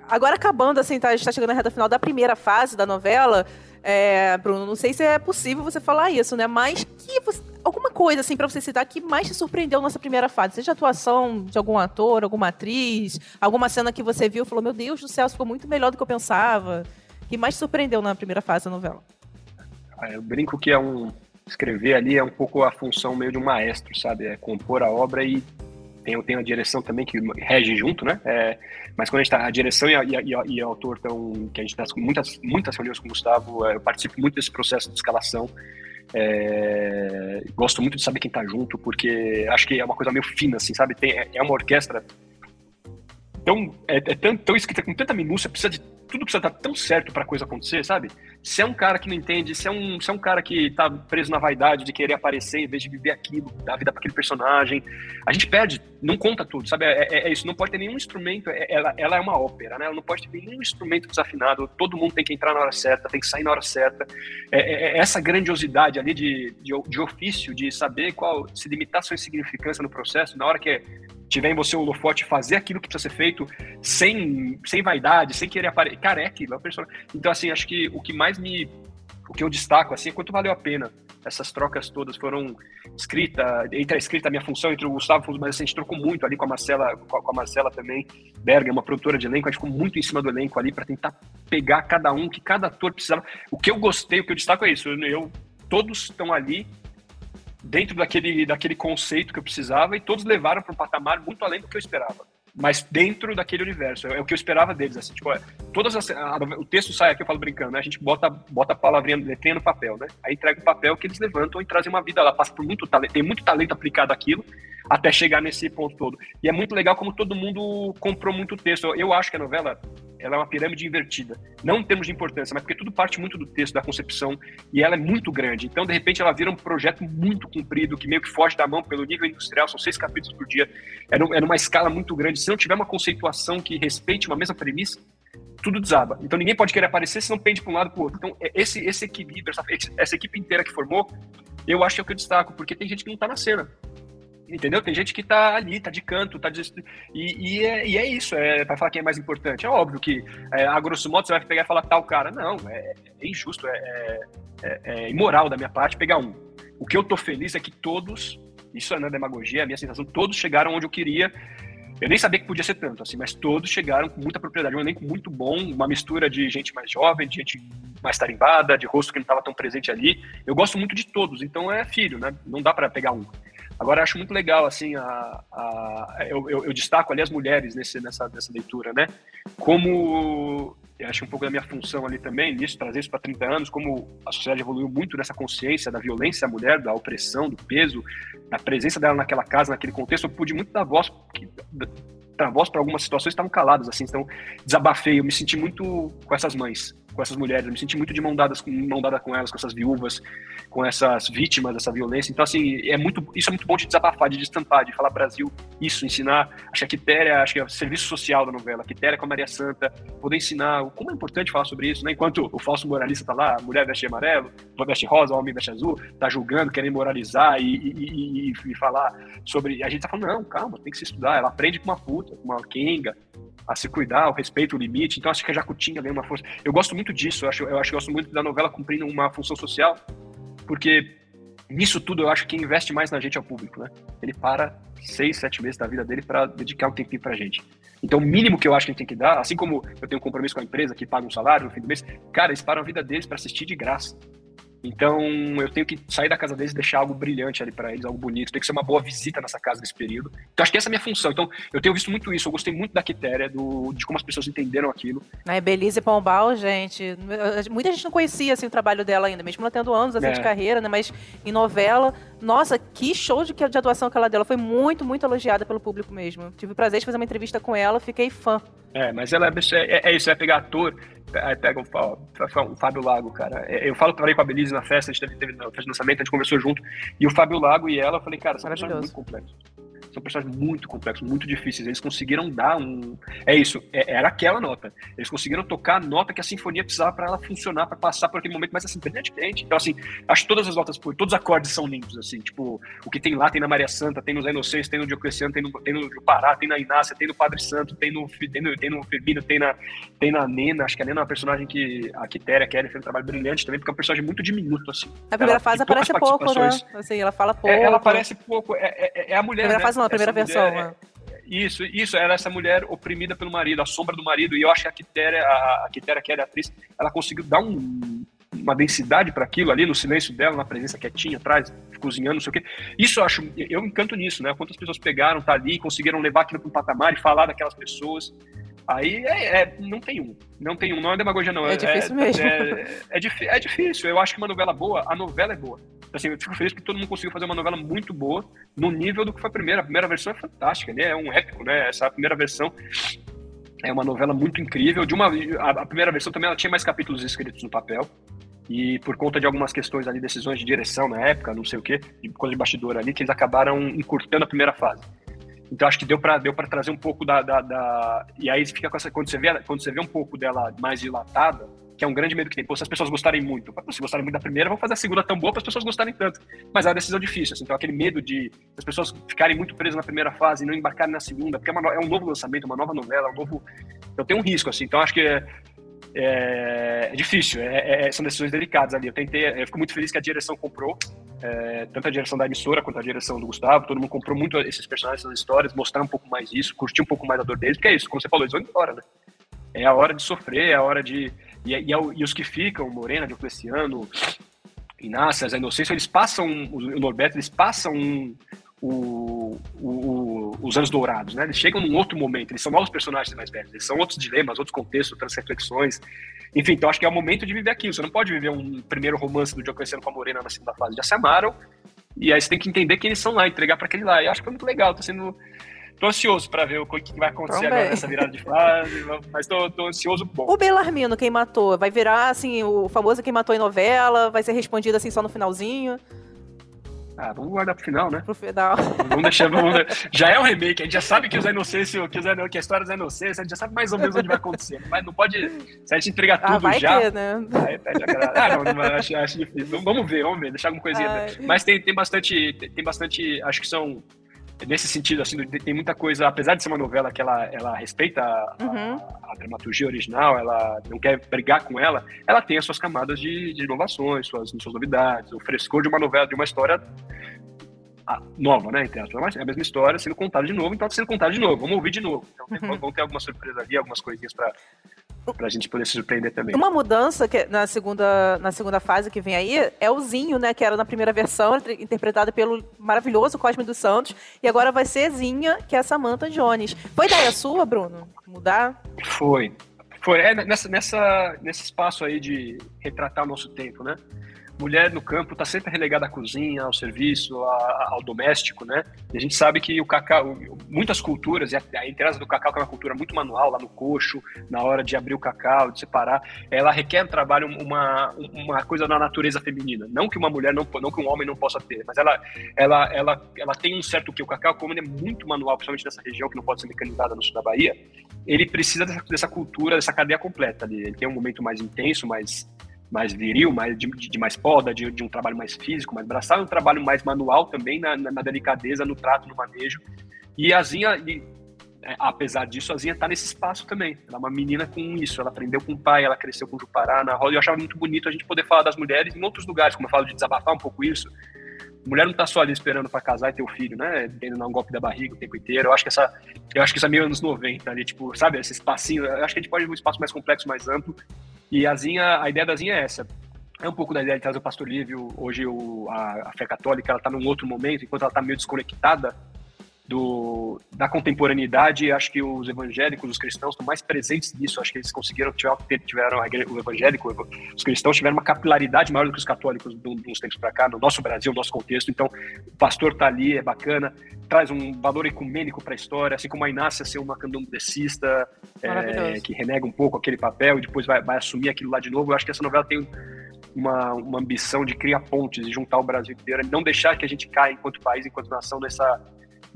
Agora acabando, assim, tá, a gente tá chegando na reta final da primeira fase da novela, é, Bruno, não sei se é possível você falar isso, né, mas que você, alguma coisa, assim, pra você citar que mais te surpreendeu nessa primeira fase, seja a atuação de algum ator, alguma atriz, alguma cena que você viu e falou, meu Deus do céu, ficou muito melhor do que eu pensava, que mais te surpreendeu na primeira fase da novela? Ah, eu brinco que é um escrever ali é um pouco a função meio de um maestro, sabe? É compor a obra e tem, tem a direção também que rege junto, né? É, mas quando a gente tá, a direção e, a, e, a, e o autor estão, que a gente está com muitas, muitas reuniões com o Gustavo, é, eu participo muito desse processo de escalação. É, gosto muito de saber quem está junto, porque acho que é uma coisa meio fina, assim, sabe? Tem, é, é uma orquestra tão, é, é tão, tão escrita com tanta minúcia, precisa de tudo precisa estar tão certo para a coisa acontecer, sabe? Se é um cara que não entende, se é um, se é um cara que tá preso na vaidade de querer aparecer em vez de viver aquilo, dar vida para aquele personagem, a gente perde, não conta tudo, sabe? É, é, é isso, não pode ter nenhum instrumento, é, ela, ela é uma ópera, né? Ela não pode ter nenhum instrumento desafinado, todo mundo tem que entrar na hora certa, tem que sair na hora certa. É, é, essa grandiosidade ali de, de, de, ofício, de saber qual, se limitar sua insignificância no processo, na hora que tiver em você o holofote, fazer aquilo que precisa ser feito sem, sem vaidade, sem querer aparecer. Cara, é aquilo, é. Então, assim, acho que o que mais me. O que eu destaco, assim, é quanto valeu a pena essas trocas todas foram escrita, entre a escrita, a minha função entre o Gustavo, mas assim, a gente trocou muito ali com a Marcela, com a Marcela também, Berger, uma produtora de elenco, a gente ficou muito em cima do elenco ali para tentar pegar cada um, que cada ator precisava. O que eu gostei, o que eu destaco é isso, eu, todos estão ali dentro daquele, daquele conceito que eu precisava e todos levaram para um patamar muito além do que eu esperava. Mas dentro daquele universo. É, o que eu esperava deles, assim, tipo, é, todas as, a, o texto sai aqui, eu falo brincando, né? A gente bota, bota a palavrinha, letrinha no papel, né? Aí entrega o papel que eles levantam e trazem uma vida lá, passa por muito talento, tem muito talento aplicado aquilo até chegar nesse ponto todo. E é muito legal como todo mundo comprou muito texto. Eu acho que a novela ela é uma pirâmide invertida. Não em termos de importância, mas porque tudo parte muito do texto, da concepção, e ela é muito grande. Então, de repente, ela vira um projeto muito comprido, que meio que foge da mão pelo nível industrial, são seis capítulos por dia. É, é numa escala muito grande. Se não tiver uma conceituação que respeite uma mesma premissa, tudo desaba. Então ninguém pode querer aparecer se não pende para um lado para o outro. Então é, esse, esse equilíbrio, essa, essa equipe inteira que formou, eu acho que é o que eu destaco, porque tem gente que não está na cena. Entendeu? Tem gente que tá ali, tá de canto, tá de... E, e, é, e é isso, é para falar quem é mais importante. É óbvio que, é, a grosso modo, você vai pegar e falar tal cara. Não, é, é injusto, é, é, é, imoral da minha parte pegar um. O que eu tô feliz é que todos, isso não é demagogia, é a minha sensação, todos chegaram onde eu queria. Eu nem sabia que podia ser tanto, assim, mas todos chegaram com muita propriedade, um elenco muito bom, uma mistura de gente mais jovem, de gente mais tarimbada, de rosto que não estava tão presente ali. Eu gosto muito de todos, então é filho, né? Não dá para pegar um. Agora, acho muito legal, assim, a, a eu, eu, eu, destaco ali as mulheres nesse, nessa, nessa leitura, né? Como, acho um pouco da minha função ali também, nisso, trazer isso para 30 anos, como a sociedade evoluiu muito nessa consciência da violência à mulher, da opressão, do peso, da presença dela naquela casa, naquele contexto, eu pude muito dar voz, dar voz para algumas situações que estavam caladas, assim, então desabafei, eu me senti muito com essas mães, com essas mulheres. Eu me senti muito de mão, dadas, mão dada com elas, com essas viúvas, com essas vítimas dessa violência. Então, assim, é muito, isso é muito bom de desabafar, de destampar, de falar Brasil, isso, ensinar. Acho que a Quitéria, acho que é o serviço social da novela, a Quitéria com a Maria Santa, poder ensinar como é importante falar sobre isso, né? Enquanto o falso moralista tá lá, a mulher veste amarelo, veste rosa, o homem veste azul, tá julgando, querendo moralizar e, e, e, e falar sobre. A gente tá falando, não, calma, tem que se estudar. Ela aprende com uma puta, com uma quenga, a se cuidar, o respeito, o limite. Então acho que a Jacutinha ganha uma força. Eu gosto muito disso, eu acho, eu acho eu gosto muito da novela cumprindo uma função social, porque nisso tudo eu acho que investe mais na gente é o público, né? Ele para seis, sete meses da vida dele para dedicar um tempinho pra gente. Então, o mínimo que eu acho que a gente tem que dar, assim como eu tenho um compromisso com a empresa que paga um salário no fim do mês, cara, eles param a vida deles para assistir de graça. Então, eu tenho que sair da casa deles e deixar algo brilhante ali para eles, algo bonito. Tem que ser uma boa visita nessa casa nesse período. Então, acho que essa é a minha função. Então, eu tenho visto muito isso. Eu gostei muito da Quitéria, do, de como as pessoas entenderam aquilo. É, Belize Pombal, gente. Muita gente não conhecia assim, o trabalho dela ainda, mesmo ela tendo anos assim, é. de carreira, né? Mas em novela, nossa, que show de, de atuação que ela deu. Ela foi muito, muito elogiada pelo público mesmo. Tive o prazer de fazer uma entrevista com ela, fiquei fã. É, mas ela é, é, é isso, é pegar ator, aí pega o, o, Fábio Lago, cara. É, eu falo, falei com a Belize na festa, a gente teve, teve na festa de lançamento, a gente conversou junto, e o Fábio Lago e ela, eu falei, cara, são pessoas muito complexos são personagens muito complexos, muito difíceis. Eles conseguiram dar um. É isso, é, era aquela nota. Eles conseguiram tocar a nota que a sinfonia precisava para ela funcionar, para passar por aquele momento mais assim, brilhantemente. Então, assim, acho que todas as notas, todos os acordes são lindos, assim. Tipo, o que tem lá tem na Maria Santa, tem no Zé Inocêncio, tem no Diocleciano, tem no, tem no Pará, tem na Inácia, tem no Padre Santo, tem no, tem no, tem no Firmino, tem na, tem na Nena. Acho que a Nena é uma personagem que a Quitéria quer fez um trabalho brilhante também, porque é um personagem muito diminuto, assim. Na primeira ela, fase aparece pouco, né? Assim, ela fala pouco. É, ela aparece pouco. É, é, é a mulher. Primeira né? fase não, a primeira versão. Mulher, isso, isso, era essa mulher oprimida pelo marido, a sombra do marido, e eu acho que a Quitéria, a, a Quitéria que era atriz, ela conseguiu dar um, uma densidade para aquilo ali, no silêncio dela, na presença quietinha atrás, cozinhando, não sei o quê. Isso eu acho, eu me encanto nisso, né? Quantas pessoas pegaram, tá ali, conseguiram levar aquilo para um patamar e falar daquelas pessoas. Aí é, é, não tem um. Não tem um. Não é demagogia, não. É, é difícil mesmo. É, é, é, difícil. Eu acho que uma novela boa, a novela é boa. Assim, eu fico feliz que todo mundo conseguiu fazer uma novela muito boa no nível do que foi a primeira. A primeira versão é fantástica, né? É um épico, né? Essa primeira versão é uma novela muito incrível. De uma, a, a primeira versão também ela tinha mais capítulos escritos no papel. E por conta de algumas questões ali, decisões de direção na época, não sei o quê, de coisa de bastidor ali, que eles acabaram encurtando a primeira fase. Então acho que deu para deu para trazer um pouco da, da, da, e aí fica com essa quando você vê quando você vê um pouco dela mais dilatada, que é um grande medo que tem. Pô, se as pessoas gostarem muito, se gostarem muito da primeira, vão fazer a segunda tão boa para as pessoas gostarem tanto. Mas é uma decisão difícil, assim, então aquele medo de as pessoas ficarem muito presas na primeira fase e não embarcarem na segunda, porque é, uma, é um novo lançamento, uma nova novela, um novo. Então tem um risco, assim. Então acho que é, é, é difícil, é, é, são decisões delicadas ali. Eu tentei, eu fico muito feliz que a direção comprou, é, tanto a direção da emissora quanto a direção do Gustavo, todo mundo comprou muito esses personagens, essas histórias, mostrar um pouco mais isso, curtir um pouco mais a dor deles, porque é isso, como você falou, eles vão embora, né? É a hora de sofrer, é a hora de. E, e, e os que ficam, Morena, Diocleciano, Inácia, Zé Inocêncio, eles passam, o Norberto, eles passam o, o, o, os anos dourados, né? Eles chegam num outro momento, eles são novos personagens mais velhos, eles são outros dilemas, outros contextos, outras reflexões. Enfim, então acho que é o momento de viver aquilo. Você não pode viver um primeiro romance do conhecendo com a Morena na segunda fase. Já se amaram, e aí você tem que entender que eles são lá, entregar para aquele lá. E acho que foi muito legal, tô sendo. Tô ansioso para ver o que vai acontecer Também. agora nessa virada de fase, [laughs] mas tô, tô ansioso bom. O Belarmino, quem matou, vai virar, assim, o famoso quem matou em novela? Vai ser respondido, assim, só no finalzinho? Ah, vamos guardar pro final, né? Pro final. Vamos deixar. Vamos... Já é um remake, a gente já sabe que o Zé Inocêncio, que, o Zé, que a história do Zé Inocêncio, a gente já sabe mais ou menos onde vai acontecer. Mas não pode. Se a gente entregar tudo ah, vai já. ter, né? Aí perde a. Ah, não, não, acho, acho difícil. Vamos ver, vamos ver, deixar alguma coisinha. Ai. Mas tem, tem bastante. Tem bastante. Acho que são. Nesse sentido, assim, tem muita coisa, apesar de ser uma novela que ela, ela respeita a, Uhum. a, a dramaturgia original, ela não quer brigar com ela, ela tem as suas camadas de, de inovações, suas, suas novidades, o frescor de uma novela, de uma história nova, né? Entre aspas, mas é a mesma história sendo contada de novo, então tá sendo contada de novo, vamos ouvir de novo. Então tem- Uhum. vão ter alguma surpresa ali, algumas coisinhas pra, pra gente poder se surpreender também. Uma mudança que na segunda, na segunda fase que vem aí é o Zinho, né? Que era na primeira versão, inter- interpretado pelo maravilhoso Cosme dos Santos. E agora vai ser Zinha, que é a Samantha Jones. Foi ideia sua, Bruno? Mudar? Foi. Foi. É, nessa, nessa, nesse espaço aí de retratar o nosso tempo, né? Mulher no campo está sempre relegada à cozinha, ao serviço, a- ao doméstico, né? E a gente sabe que o cacau, muitas culturas, e a, a interesse do cacau, que é uma cultura muito manual, lá no coxo, na hora de abrir o cacau, de separar, ela requer um trabalho, uma, uma coisa na natureza feminina. Não que uma mulher não, não que um homem não possa ter, mas ela, ela, ela, ela tem um certo que o cacau, como ele é muito manual, principalmente nessa região que não pode ser mecanizada no sul da Bahia, ele precisa dessa, dessa cultura, dessa cadeia completa ali. Ele tem um momento mais intenso, mais, mais viril, mais de, de mais poda, de, de um trabalho mais físico, mais braçal, e um trabalho mais manual também na, na, na delicadeza, no trato, no manejo. E a Zinha, e, é, apesar disso, a Zinha tá nesse espaço também. Ela é uma menina com isso, ela aprendeu com o pai, ela cresceu com o Jupará na roda, eu achava muito bonito a gente poder falar das mulheres em outros lugares, como eu falo de desabafar um pouco isso. Mulher não tá só ali esperando para casar e ter o filho, né? Tendo um golpe da barriga o tempo inteiro. Eu acho que essa, eu acho que isso é meio anos 90 ali, tipo, sabe, esse espacinho. Eu acho que a gente pode ir um espaço mais complexo, mais amplo. E a Zinha, a ideia da Zinha é essa. É um pouco da ideia de trazer o pastor Lívio. Hoje o, a, a fé católica ela tá num outro momento, enquanto ela tá meio desconectada do, da contemporaneidade, acho que os evangélicos, os cristãos estão mais presentes nisso. Acho que eles conseguiram, tiveram, o evangélico, os cristãos tiveram uma capilaridade maior do que os católicos de uns tempos para cá, no nosso Brasil, no nosso contexto. Então, o pastor tá ali, é bacana, traz um valor ecumênico para a história, assim como a Inácia ser uma candomblessista, é, que renega um pouco aquele papel e depois vai, vai assumir aquilo lá de novo. Eu acho que essa novela tem uma, uma ambição de criar pontes e juntar o Brasil inteiro, não deixar que a gente caia enquanto país, enquanto nação, nessa,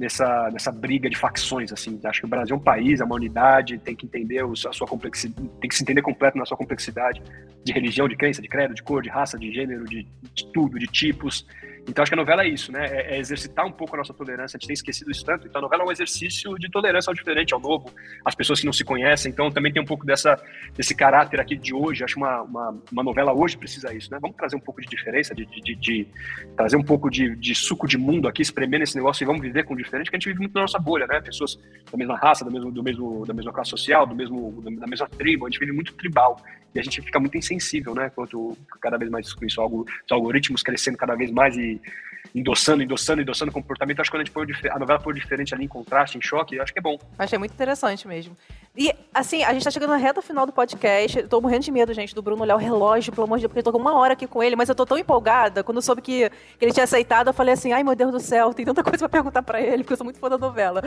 nessa, nessa briga de facções, assim. Acho que o Brasil é um país, é uma unidade, tem que entender os- a sua complexidade, tem que se entender completo na sua complexidade de religião, de crença, de credo, de cor, de raça, de gênero, de, de tudo, de tipos. Então acho que a novela é isso, né? É, é exercitar um pouco a nossa tolerância. A gente tem esquecido isso tanto. Então a novela é um exercício de tolerância ao diferente, ao novo, às pessoas que não se conhecem. Então também tem um pouco dessa, desse caráter aqui de hoje. Acho uma, uma, uma novela hoje precisa isso, né? Vamos trazer um pouco de diferença, de, de, de- de trazer um pouco de, de suco de mundo aqui, espremer nesse negócio e vamos viver com o diferente, que a gente vive muito na nossa bolha, né? Pessoas da mesma raça, do mesmo, do mesmo, da mesma classe social, do mesmo, da mesma tribo. A gente vive muito tribal e a gente fica muito insensível, né? Quanto cada vez mais com isso, os algoritmos crescendo cada vez mais e endossando, endossando, endossando comportamento. Acho que quando a gente põe o a novela o diferente ali em contraste, em choque, acho que é bom. Achei muito interessante mesmo. E, assim, a gente tá chegando na reta final do podcast. Eu tô morrendo de medo, gente, do Bruno olhar o relógio, pelo amor de Deus, porque eu tô com uma hora aqui com ele, mas eu tô tão empolgada. Quando eu soube que, que ele tinha aceitado, eu falei assim: ai meu Deus do céu, tem tanta coisa pra perguntar pra ele, porque eu sou muito fã da novela.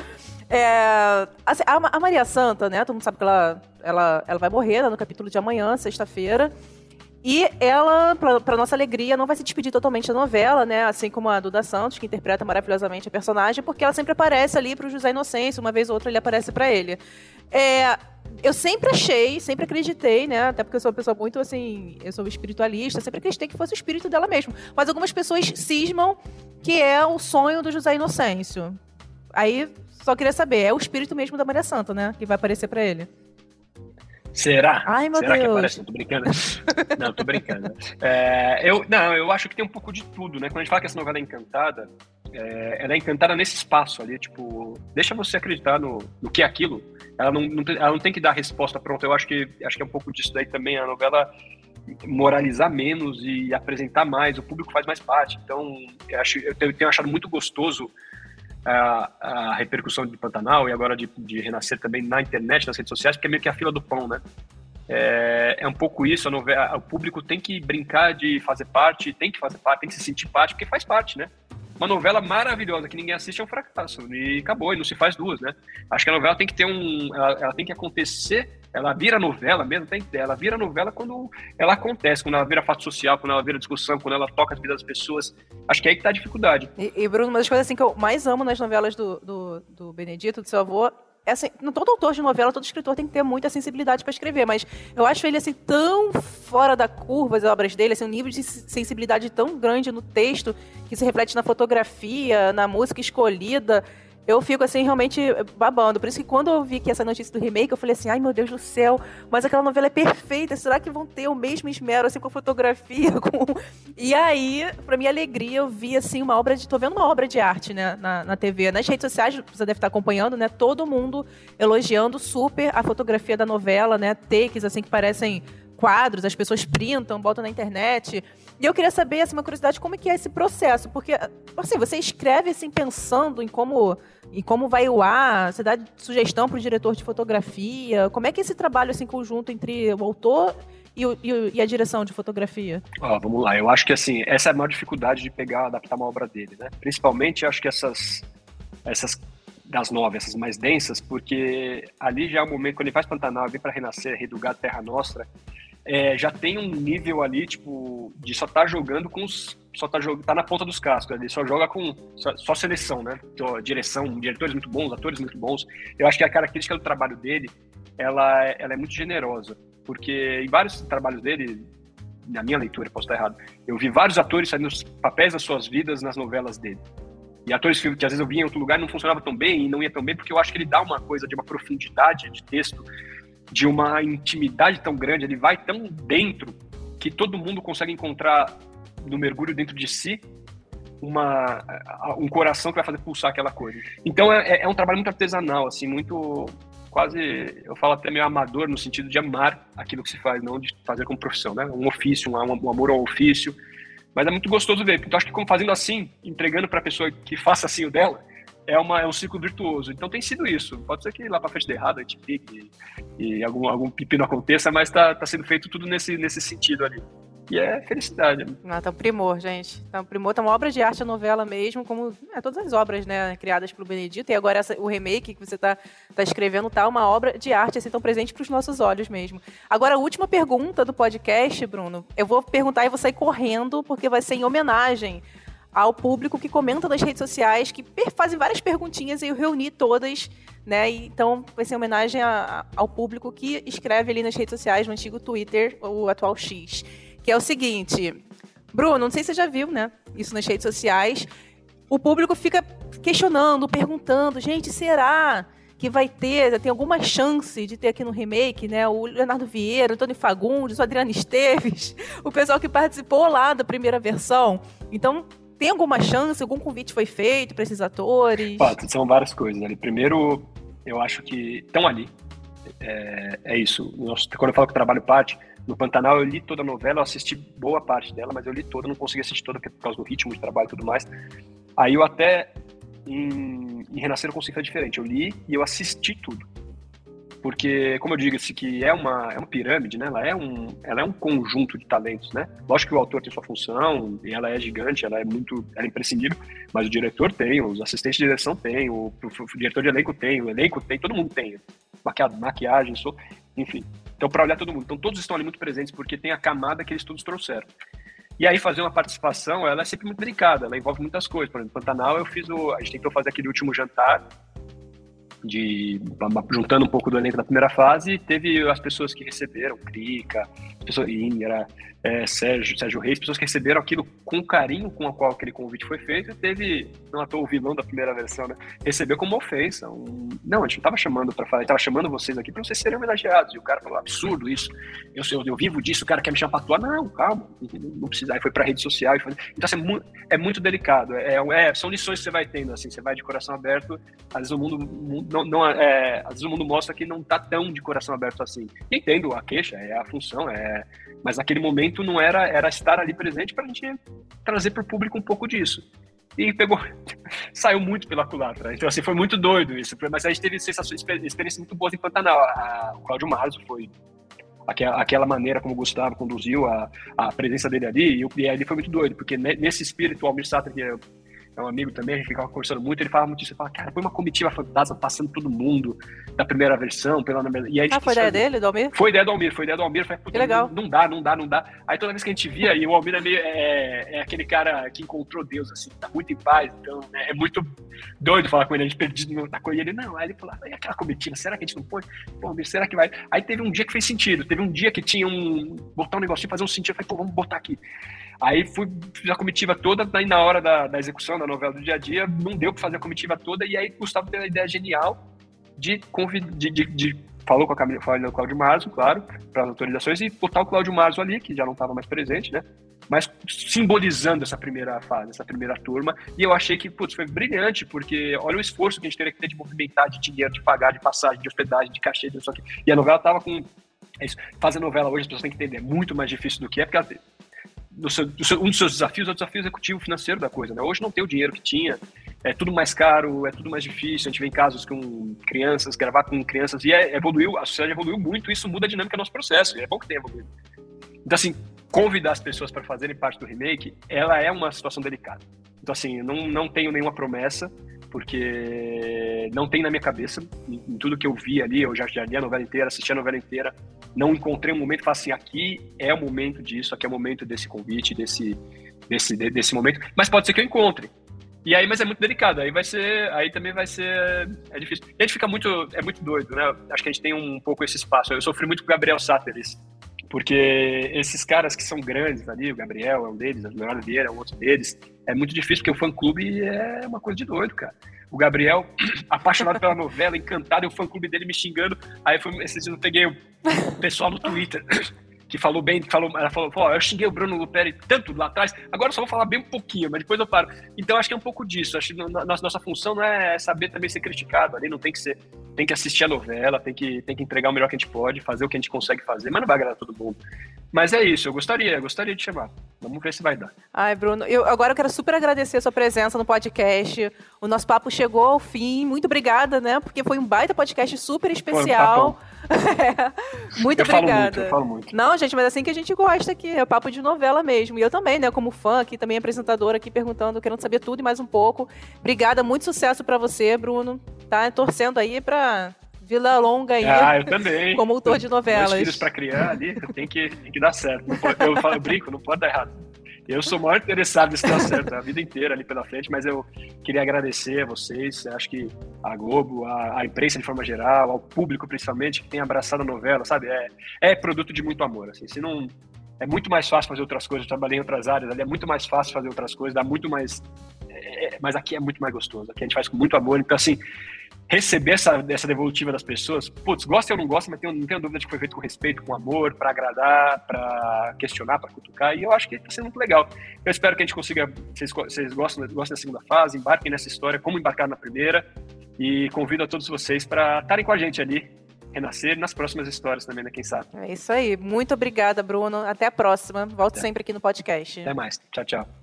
É, assim, a, a Maria Santa, né? Todo mundo sabe que ela, ela, ela vai morrer né, no capítulo de amanhã, sexta-feira. E ela, pra nossa alegria, não vai se despedir totalmente da novela, né? Assim como a Duda Santos, que interpreta maravilhosamente a personagem, porque ela sempre aparece ali pro José Inocêncio, uma vez ou outra ele aparece pra ele. É, eu sempre achei, sempre acreditei, né? Até porque eu sou uma pessoa muito assim, eu sou espiritualista, sempre acreditei que fosse o espírito dela mesmo. Mas algumas pessoas cismam que é o sonho do José Inocêncio. Aí, só queria saber, é o espírito mesmo da Maria Santa, né? Que vai aparecer pra ele. Será? Ai, meu Será que Deus. aparece? Não, tô brincando. não, tô brincando. [laughs] É, eu, não, eu acho que tem um pouco de tudo, né? Quando a gente fala que essa novela é encantada, é, ela é encantada nesse espaço ali, tipo, deixa você acreditar no, no que é aquilo. Ela não, não tem, ela não tem que dar resposta pronta. Eu acho que, acho que é um pouco disso daí também. A novela moralizar menos e apresentar mais, o público faz mais parte. Então, eu, acho, eu tenho achado muito gostoso a, a repercussão de Pantanal e agora de, de renascer também na internet, nas redes sociais, porque é meio que a fila do pão, né? É, é um pouco isso, novela, o público tem que brincar de fazer parte, tem que fazer parte, tem que se sentir parte, porque faz parte, né? Uma novela maravilhosa que ninguém assiste é um fracasso, e acabou, e não se faz duas, né? Acho que a novela tem que ter um. Ela, ela tem que acontecer, ela vira novela mesmo, tem ela vira novela quando ela acontece, quando ela vira fato social, quando ela vira discussão, quando ela toca as vidas das pessoas. Acho que é aí que tá a dificuldade. E, e Bruno, uma das coisas assim, que eu mais amo nas novelas do, do, do Benedito, do seu avô, assim, todo autor de novela, todo escritor tem que ter muita sensibilidade para escrever, mas eu acho ele assim tão fora da curva as obras dele, assim, um nível de sensibilidade tão grande no texto que se reflete na fotografia, na música escolhida eu fico assim realmente babando. Por isso que quando eu vi que essa notícia do remake, eu falei assim: ai meu Deus do céu, mas aquela novela é perfeita. Será que vão ter o mesmo esmero assim com a fotografia? [laughs] Com... E aí, pra minha alegria, eu vi assim uma obra de. tô vendo uma obra de arte, né, na, na TV. Nas redes sociais, você deve estar acompanhando, né? Todo mundo elogiando super a fotografia da novela, né? Takes assim que parecem quadros, as pessoas printam, botam na internet. E eu queria saber, assim, uma curiosidade, como é que é esse processo? Porque, assim, você escreve, assim, pensando em como, em como vai o ar, você dá sugestão para o diretor de fotografia, como é que é esse trabalho, assim, conjunto entre o autor e, o, e, e, a direção de fotografia? Ah, vamos lá. Eu acho que assim essa é a maior dificuldade de pegar, adaptar uma obra dele, né? Principalmente, acho que essas essas das nove, essas mais densas, porque ali já é o momento quando ele faz Pantanal, vem para renascer, Redugar Terra Nostra, é, já tem um nível ali, tipo, de só tá jogando com os. Só tá, tá na ponta dos cascos, ele só joga com. Só, só seleção, né? Então, direção, diretores muito bons, atores muito bons. Eu acho que a característica do trabalho dele, ela, ela é muito generosa. Porque em vários trabalhos dele, na minha leitura, posso estar errado, eu vi vários atores fazendo os papéis das suas vidas nas novelas dele. E atores que, que às vezes eu via em outro lugar não funcionava tão bem e não ia tão bem, porque eu acho que ele dá uma coisa de uma profundidade de texto de uma intimidade tão grande, ele vai tão dentro que todo mundo consegue encontrar no mergulho dentro de si uma, um coração que vai fazer pulsar aquela coisa. Então é, é um trabalho muito artesanal, assim, muito quase, eu falo até meio amador no sentido de amar aquilo que se faz, não de fazer como profissão, né? Um ofício, um, um amor ao ofício. Mas é muito gostoso ver, eu acho que fazendo assim, entregando para a pessoa que faça assim o dela, é, uma, é um ciclo virtuoso. Então tem sido isso. Pode ser que lá para frente dê errado, a gente pique e, e algum, algum pepino aconteça, mas está tá sendo feito tudo nesse, nesse sentido ali. E é felicidade. Ah, tá um primor, gente. Tá um primor, tá uma obra de arte a novela mesmo, como é, todas as obras, né, criadas pelo Benedito. E agora essa, o remake que você tá, tá escrevendo tá uma obra de arte, assim, tão presente para os nossos olhos mesmo. Agora, a última pergunta do podcast, Bruno, eu vou perguntar e vou sair correndo, porque vai ser em homenagem ao público que comenta nas redes sociais, que fazem várias perguntinhas e eu reuni todas, né? Então vai ser homenagem a, ao público que escreve ali nas redes sociais, no antigo Twitter, o atual X. Que é o seguinte, Bruno, não sei se você já viu, né? Isso nas redes sociais. O público fica questionando, perguntando, gente, será? que vai ter, tem alguma chance de ter aqui no remake, né? O Leonardo Vieira, o Antônio Fagundes, o Adriano Esteves, [laughs] o pessoal que participou lá da primeira versão. Então, tem alguma chance? Algum convite foi feito para esses atores? são várias coisas ali. Primeiro, eu acho que estão ali. É, é isso. quando eu falo que trabalho parte, no Pantanal eu li toda a novela, eu assisti boa parte dela, mas eu li toda, não consegui assistir toda por causa do ritmo de trabalho e tudo mais. Aí eu até, em, em Renascer, eu consegui fazer diferente. Eu li e eu assisti tudo porque, como eu digo, que é uma, é uma pirâmide, né? Ela é, um, ela é um conjunto de talentos, né? Lógico que o autor tem sua função, e ela é gigante, ela é muito, ela é imprescindível, mas o diretor tem, os assistentes de direção tem, o, o, o diretor de elenco tem, o elenco tem, todo mundo tem. Maquiado, maquiagem, sou, enfim. Então, para olhar todo mundo. Então, todos estão ali muito presentes, porque tem a camada que eles todos trouxeram. E aí fazer uma participação, ela é sempre muito delicada, ela envolve muitas coisas. Por exemplo, Pantanal, eu fiz o, a gente tentou fazer aquele último jantar, de juntando um pouco do elenco da primeira fase, teve as pessoas que receberam, Crica, pessoas, Ingra, é, Sérgio, Sérgio Reis, pessoas que receberam aquilo com o carinho com o qual aquele convite foi feito, e teve, não à toa o vilão da primeira versão, né? Recebeu como ofensa. Um, não, a gente não tava chamando para falar, tava chamando vocês aqui para vocês serem homenageados. E o cara falou, absurdo isso. Eu, eu, eu vivo disso, o cara quer me chamar pra atuar. Não, calma, não precisa. Aí foi pra rede social. Foi... Então, assim, é, muito, é muito delicado. É, é, são lições que você vai tendo, assim, você vai de coração aberto. Às vezes o mundo, não, não é, às vezes o mundo mostra que não tá tão de coração aberto assim. Entendo a queixa, é a função, é mas naquele momento não era era estar ali presente para a gente trazer para o público um pouco disso. e pegou, [laughs] saiu muito pela culatra. Então, assim, foi muito doido isso. Mas a gente teve sensações, experiências muito boas em Pantanal. A, o Cláudio Marzo foi aquela, aquela maneira como o Gustavo conduziu a, a presença dele ali, e, e ali foi muito doido, porque nesse espírito, o Almir Sater, que é é um amigo também, a gente ficava conversando muito, ele falava muito isso, ele falava, cara, foi uma comitiva fantasma passando todo mundo da primeira versão, pela e aí, Ah, foi ideia dele, do Almir? Foi ideia do Almir, foi ideia do Almir, foi, que legal. Não, não, dá, não dá, não dá. Aí toda vez que a gente via, e o Almir é, meio, é, é aquele cara que encontrou Deus, assim, tá muito em paz, então né, é muito doido falar com ele, a gente perdido na coisa, e ele, não, aí ele falava, e aquela comitiva, será que a gente não pode? Pô, Almir, será que vai? Aí teve um dia que fez sentido, teve um dia que tinha um, botar um negocinho, fazer um sentido, eu falei, pô, vamos botar aqui. Aí fui, a comitiva toda, daí na hora da, da execução da novela do dia a dia, não deu para fazer a comitiva toda, e aí Gustavo teve a ideia genial de, de, de, de falou com a Camila, falou com o Cláudio Marzo, claro, para as autorizações, e botar o Cláudio Marzo ali, que já não estava mais presente, né? Mas simbolizando essa primeira fase, essa primeira turma, e eu achei que, putz, foi brilhante, porque olha o esforço que a gente teria que ter de movimentar, de dinheiro, de pagar, de passagem, de hospedagem, de cachê, de isso aqui. E a novela tava com. É isso. Fazer novela hoje, as pessoas têm que entender, é muito mais difícil do que é, porque seu, um dos seus desafios é o desafio executivo financeiro da coisa. Né? Hoje não tem o dinheiro que tinha, é tudo mais caro, é tudo mais difícil. A gente vê em casos com crianças, gravar com crianças, e é, evoluiu, a sociedade evoluiu muito, isso muda a dinâmica do nosso processo, e é bom que tenha evoluído. Então, assim, convidar as pessoas para fazerem parte do remake, ela é uma situação delicada. Então, assim, não, não tenho nenhuma promessa, porque não tem na minha cabeça, em, em, tudo que eu vi ali, eu já, já li a novela inteira, assisti a novela inteira, não encontrei um momento que assim, aqui é o momento disso, aqui é o momento desse convite, desse, desse, desse momento, mas pode ser que eu encontre. E aí, mas é muito delicado, aí vai ser, aí também vai ser, é difícil. E a gente fica muito, é muito doido, né? Acho que a gente tem um pouco esse espaço. Eu sofri muito com o Gabriel Sáteres, porque esses caras que são grandes ali, o Gabriel é um deles, o Leonardo Vieira é outro deles, é muito difícil, porque o fã-clube é uma coisa de doido, cara. O Gabriel, [clears throat] apaixonado pela novela, encantado, e o fã-clube dele me xingando. Aí foi, esses dias eu peguei o pessoal no Twitter [clears throat] que falou bem, que falou, ela falou, pô, eu xinguei o Bruno Luperi tanto lá atrás, agora eu só vou falar bem um pouquinho, mas depois eu paro. Então acho que é um pouco disso, acho que nossa, nossa função não é saber também ser criticado, ali não tem que ser, tem que assistir a novela, tem que, tem que entregar o melhor que a gente pode, fazer o que a gente consegue fazer, mas não vai agradar todo mundo. Mas é isso, eu gostaria, eu gostaria de chamar. Vamos ver se vai dar. Ai, Bruno, eu agora eu quero super agradecer a sua presença no podcast. O nosso papo chegou ao fim. Muito obrigada, né? Porque foi um baita podcast super especial. É. [laughs] Muito eu obrigada. Falo muito, muito. Não, gente, mas é assim que a gente gosta aqui, é papo de novela mesmo. E eu também, né, como fã aqui, também apresentadora aqui perguntando, querendo saber tudo e mais um pouco. Obrigada, muito sucesso para você, Bruno. Tá torcendo aí para Vila Longa aí. Ah, eu também. Como autor de novelas. Dois filhos para criar ali, tem que, tem que dar certo. Pode, eu, falo, eu brinco, não pode dar errado. Eu sou o maior interessado se dar certo a vida inteira ali pela frente, mas eu queria agradecer a vocês, acho que a Globo, a, a, imprensa de forma geral, ao público principalmente, que tem abraçado a novela, sabe? É, é produto de muito amor, assim, se não... É muito mais fácil fazer outras coisas, eu trabalhei em outras áreas, ali é muito mais fácil fazer outras coisas, dá muito mais... É, mas aqui é muito mais gostoso, aqui a gente faz com muito amor, então assim, receber essa, essa devolutiva das pessoas, putz, gosta ou não gosta, mas tenho, não tenho dúvida de que foi feito com respeito, com amor, para agradar, para questionar, para cutucar, e eu acho que está sendo muito legal. Eu espero que a gente consiga, vocês, vocês gostam, gostam da segunda fase, embarquem nessa história, como embarcar na primeira, e convido a todos vocês para estarem com a gente ali, renascer nas próximas histórias também, né? Quem sabe. É isso aí. Muito obrigada, Bruno. Até a próxima. Volto sempre aqui no podcast. Até mais. Tchau, tchau.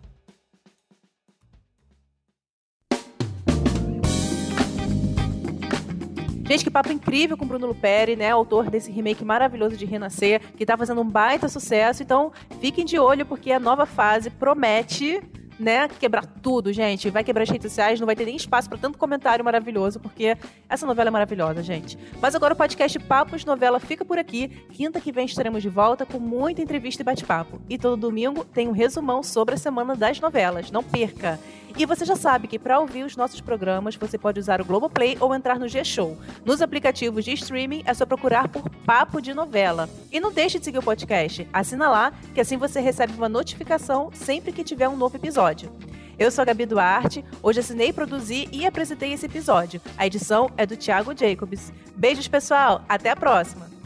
Gente, que papo incrível com Bruno Luperi, né? Autor desse remake maravilhoso de Renascer, que tá fazendo um baita sucesso. Então, fiquem de olho, porque a nova fase promete né, quebrar tudo, gente. Vai quebrar as redes sociais, não vai ter nem espaço para tanto comentário maravilhoso, porque essa novela é maravilhosa, gente. Mas agora o podcast Papos Novela fica por aqui. Quinta que vem estaremos de volta com muita entrevista e bate-papo. E todo domingo tem um resumão sobre a semana das novelas. Não perca! E você já sabe que para ouvir os nossos programas você pode usar o Globoplay ou entrar no G-Show. Nos aplicativos de streaming é só procurar por Papo de Novela. E não deixe de seguir o podcast. Assina lá, que assim você recebe uma notificação sempre que tiver um novo episódio. Eu sou a Gabi Duarte, hoje assinei, produzi e apresentei esse episódio. A edição é do Thiago Jacobs. Beijos, pessoal, até a próxima!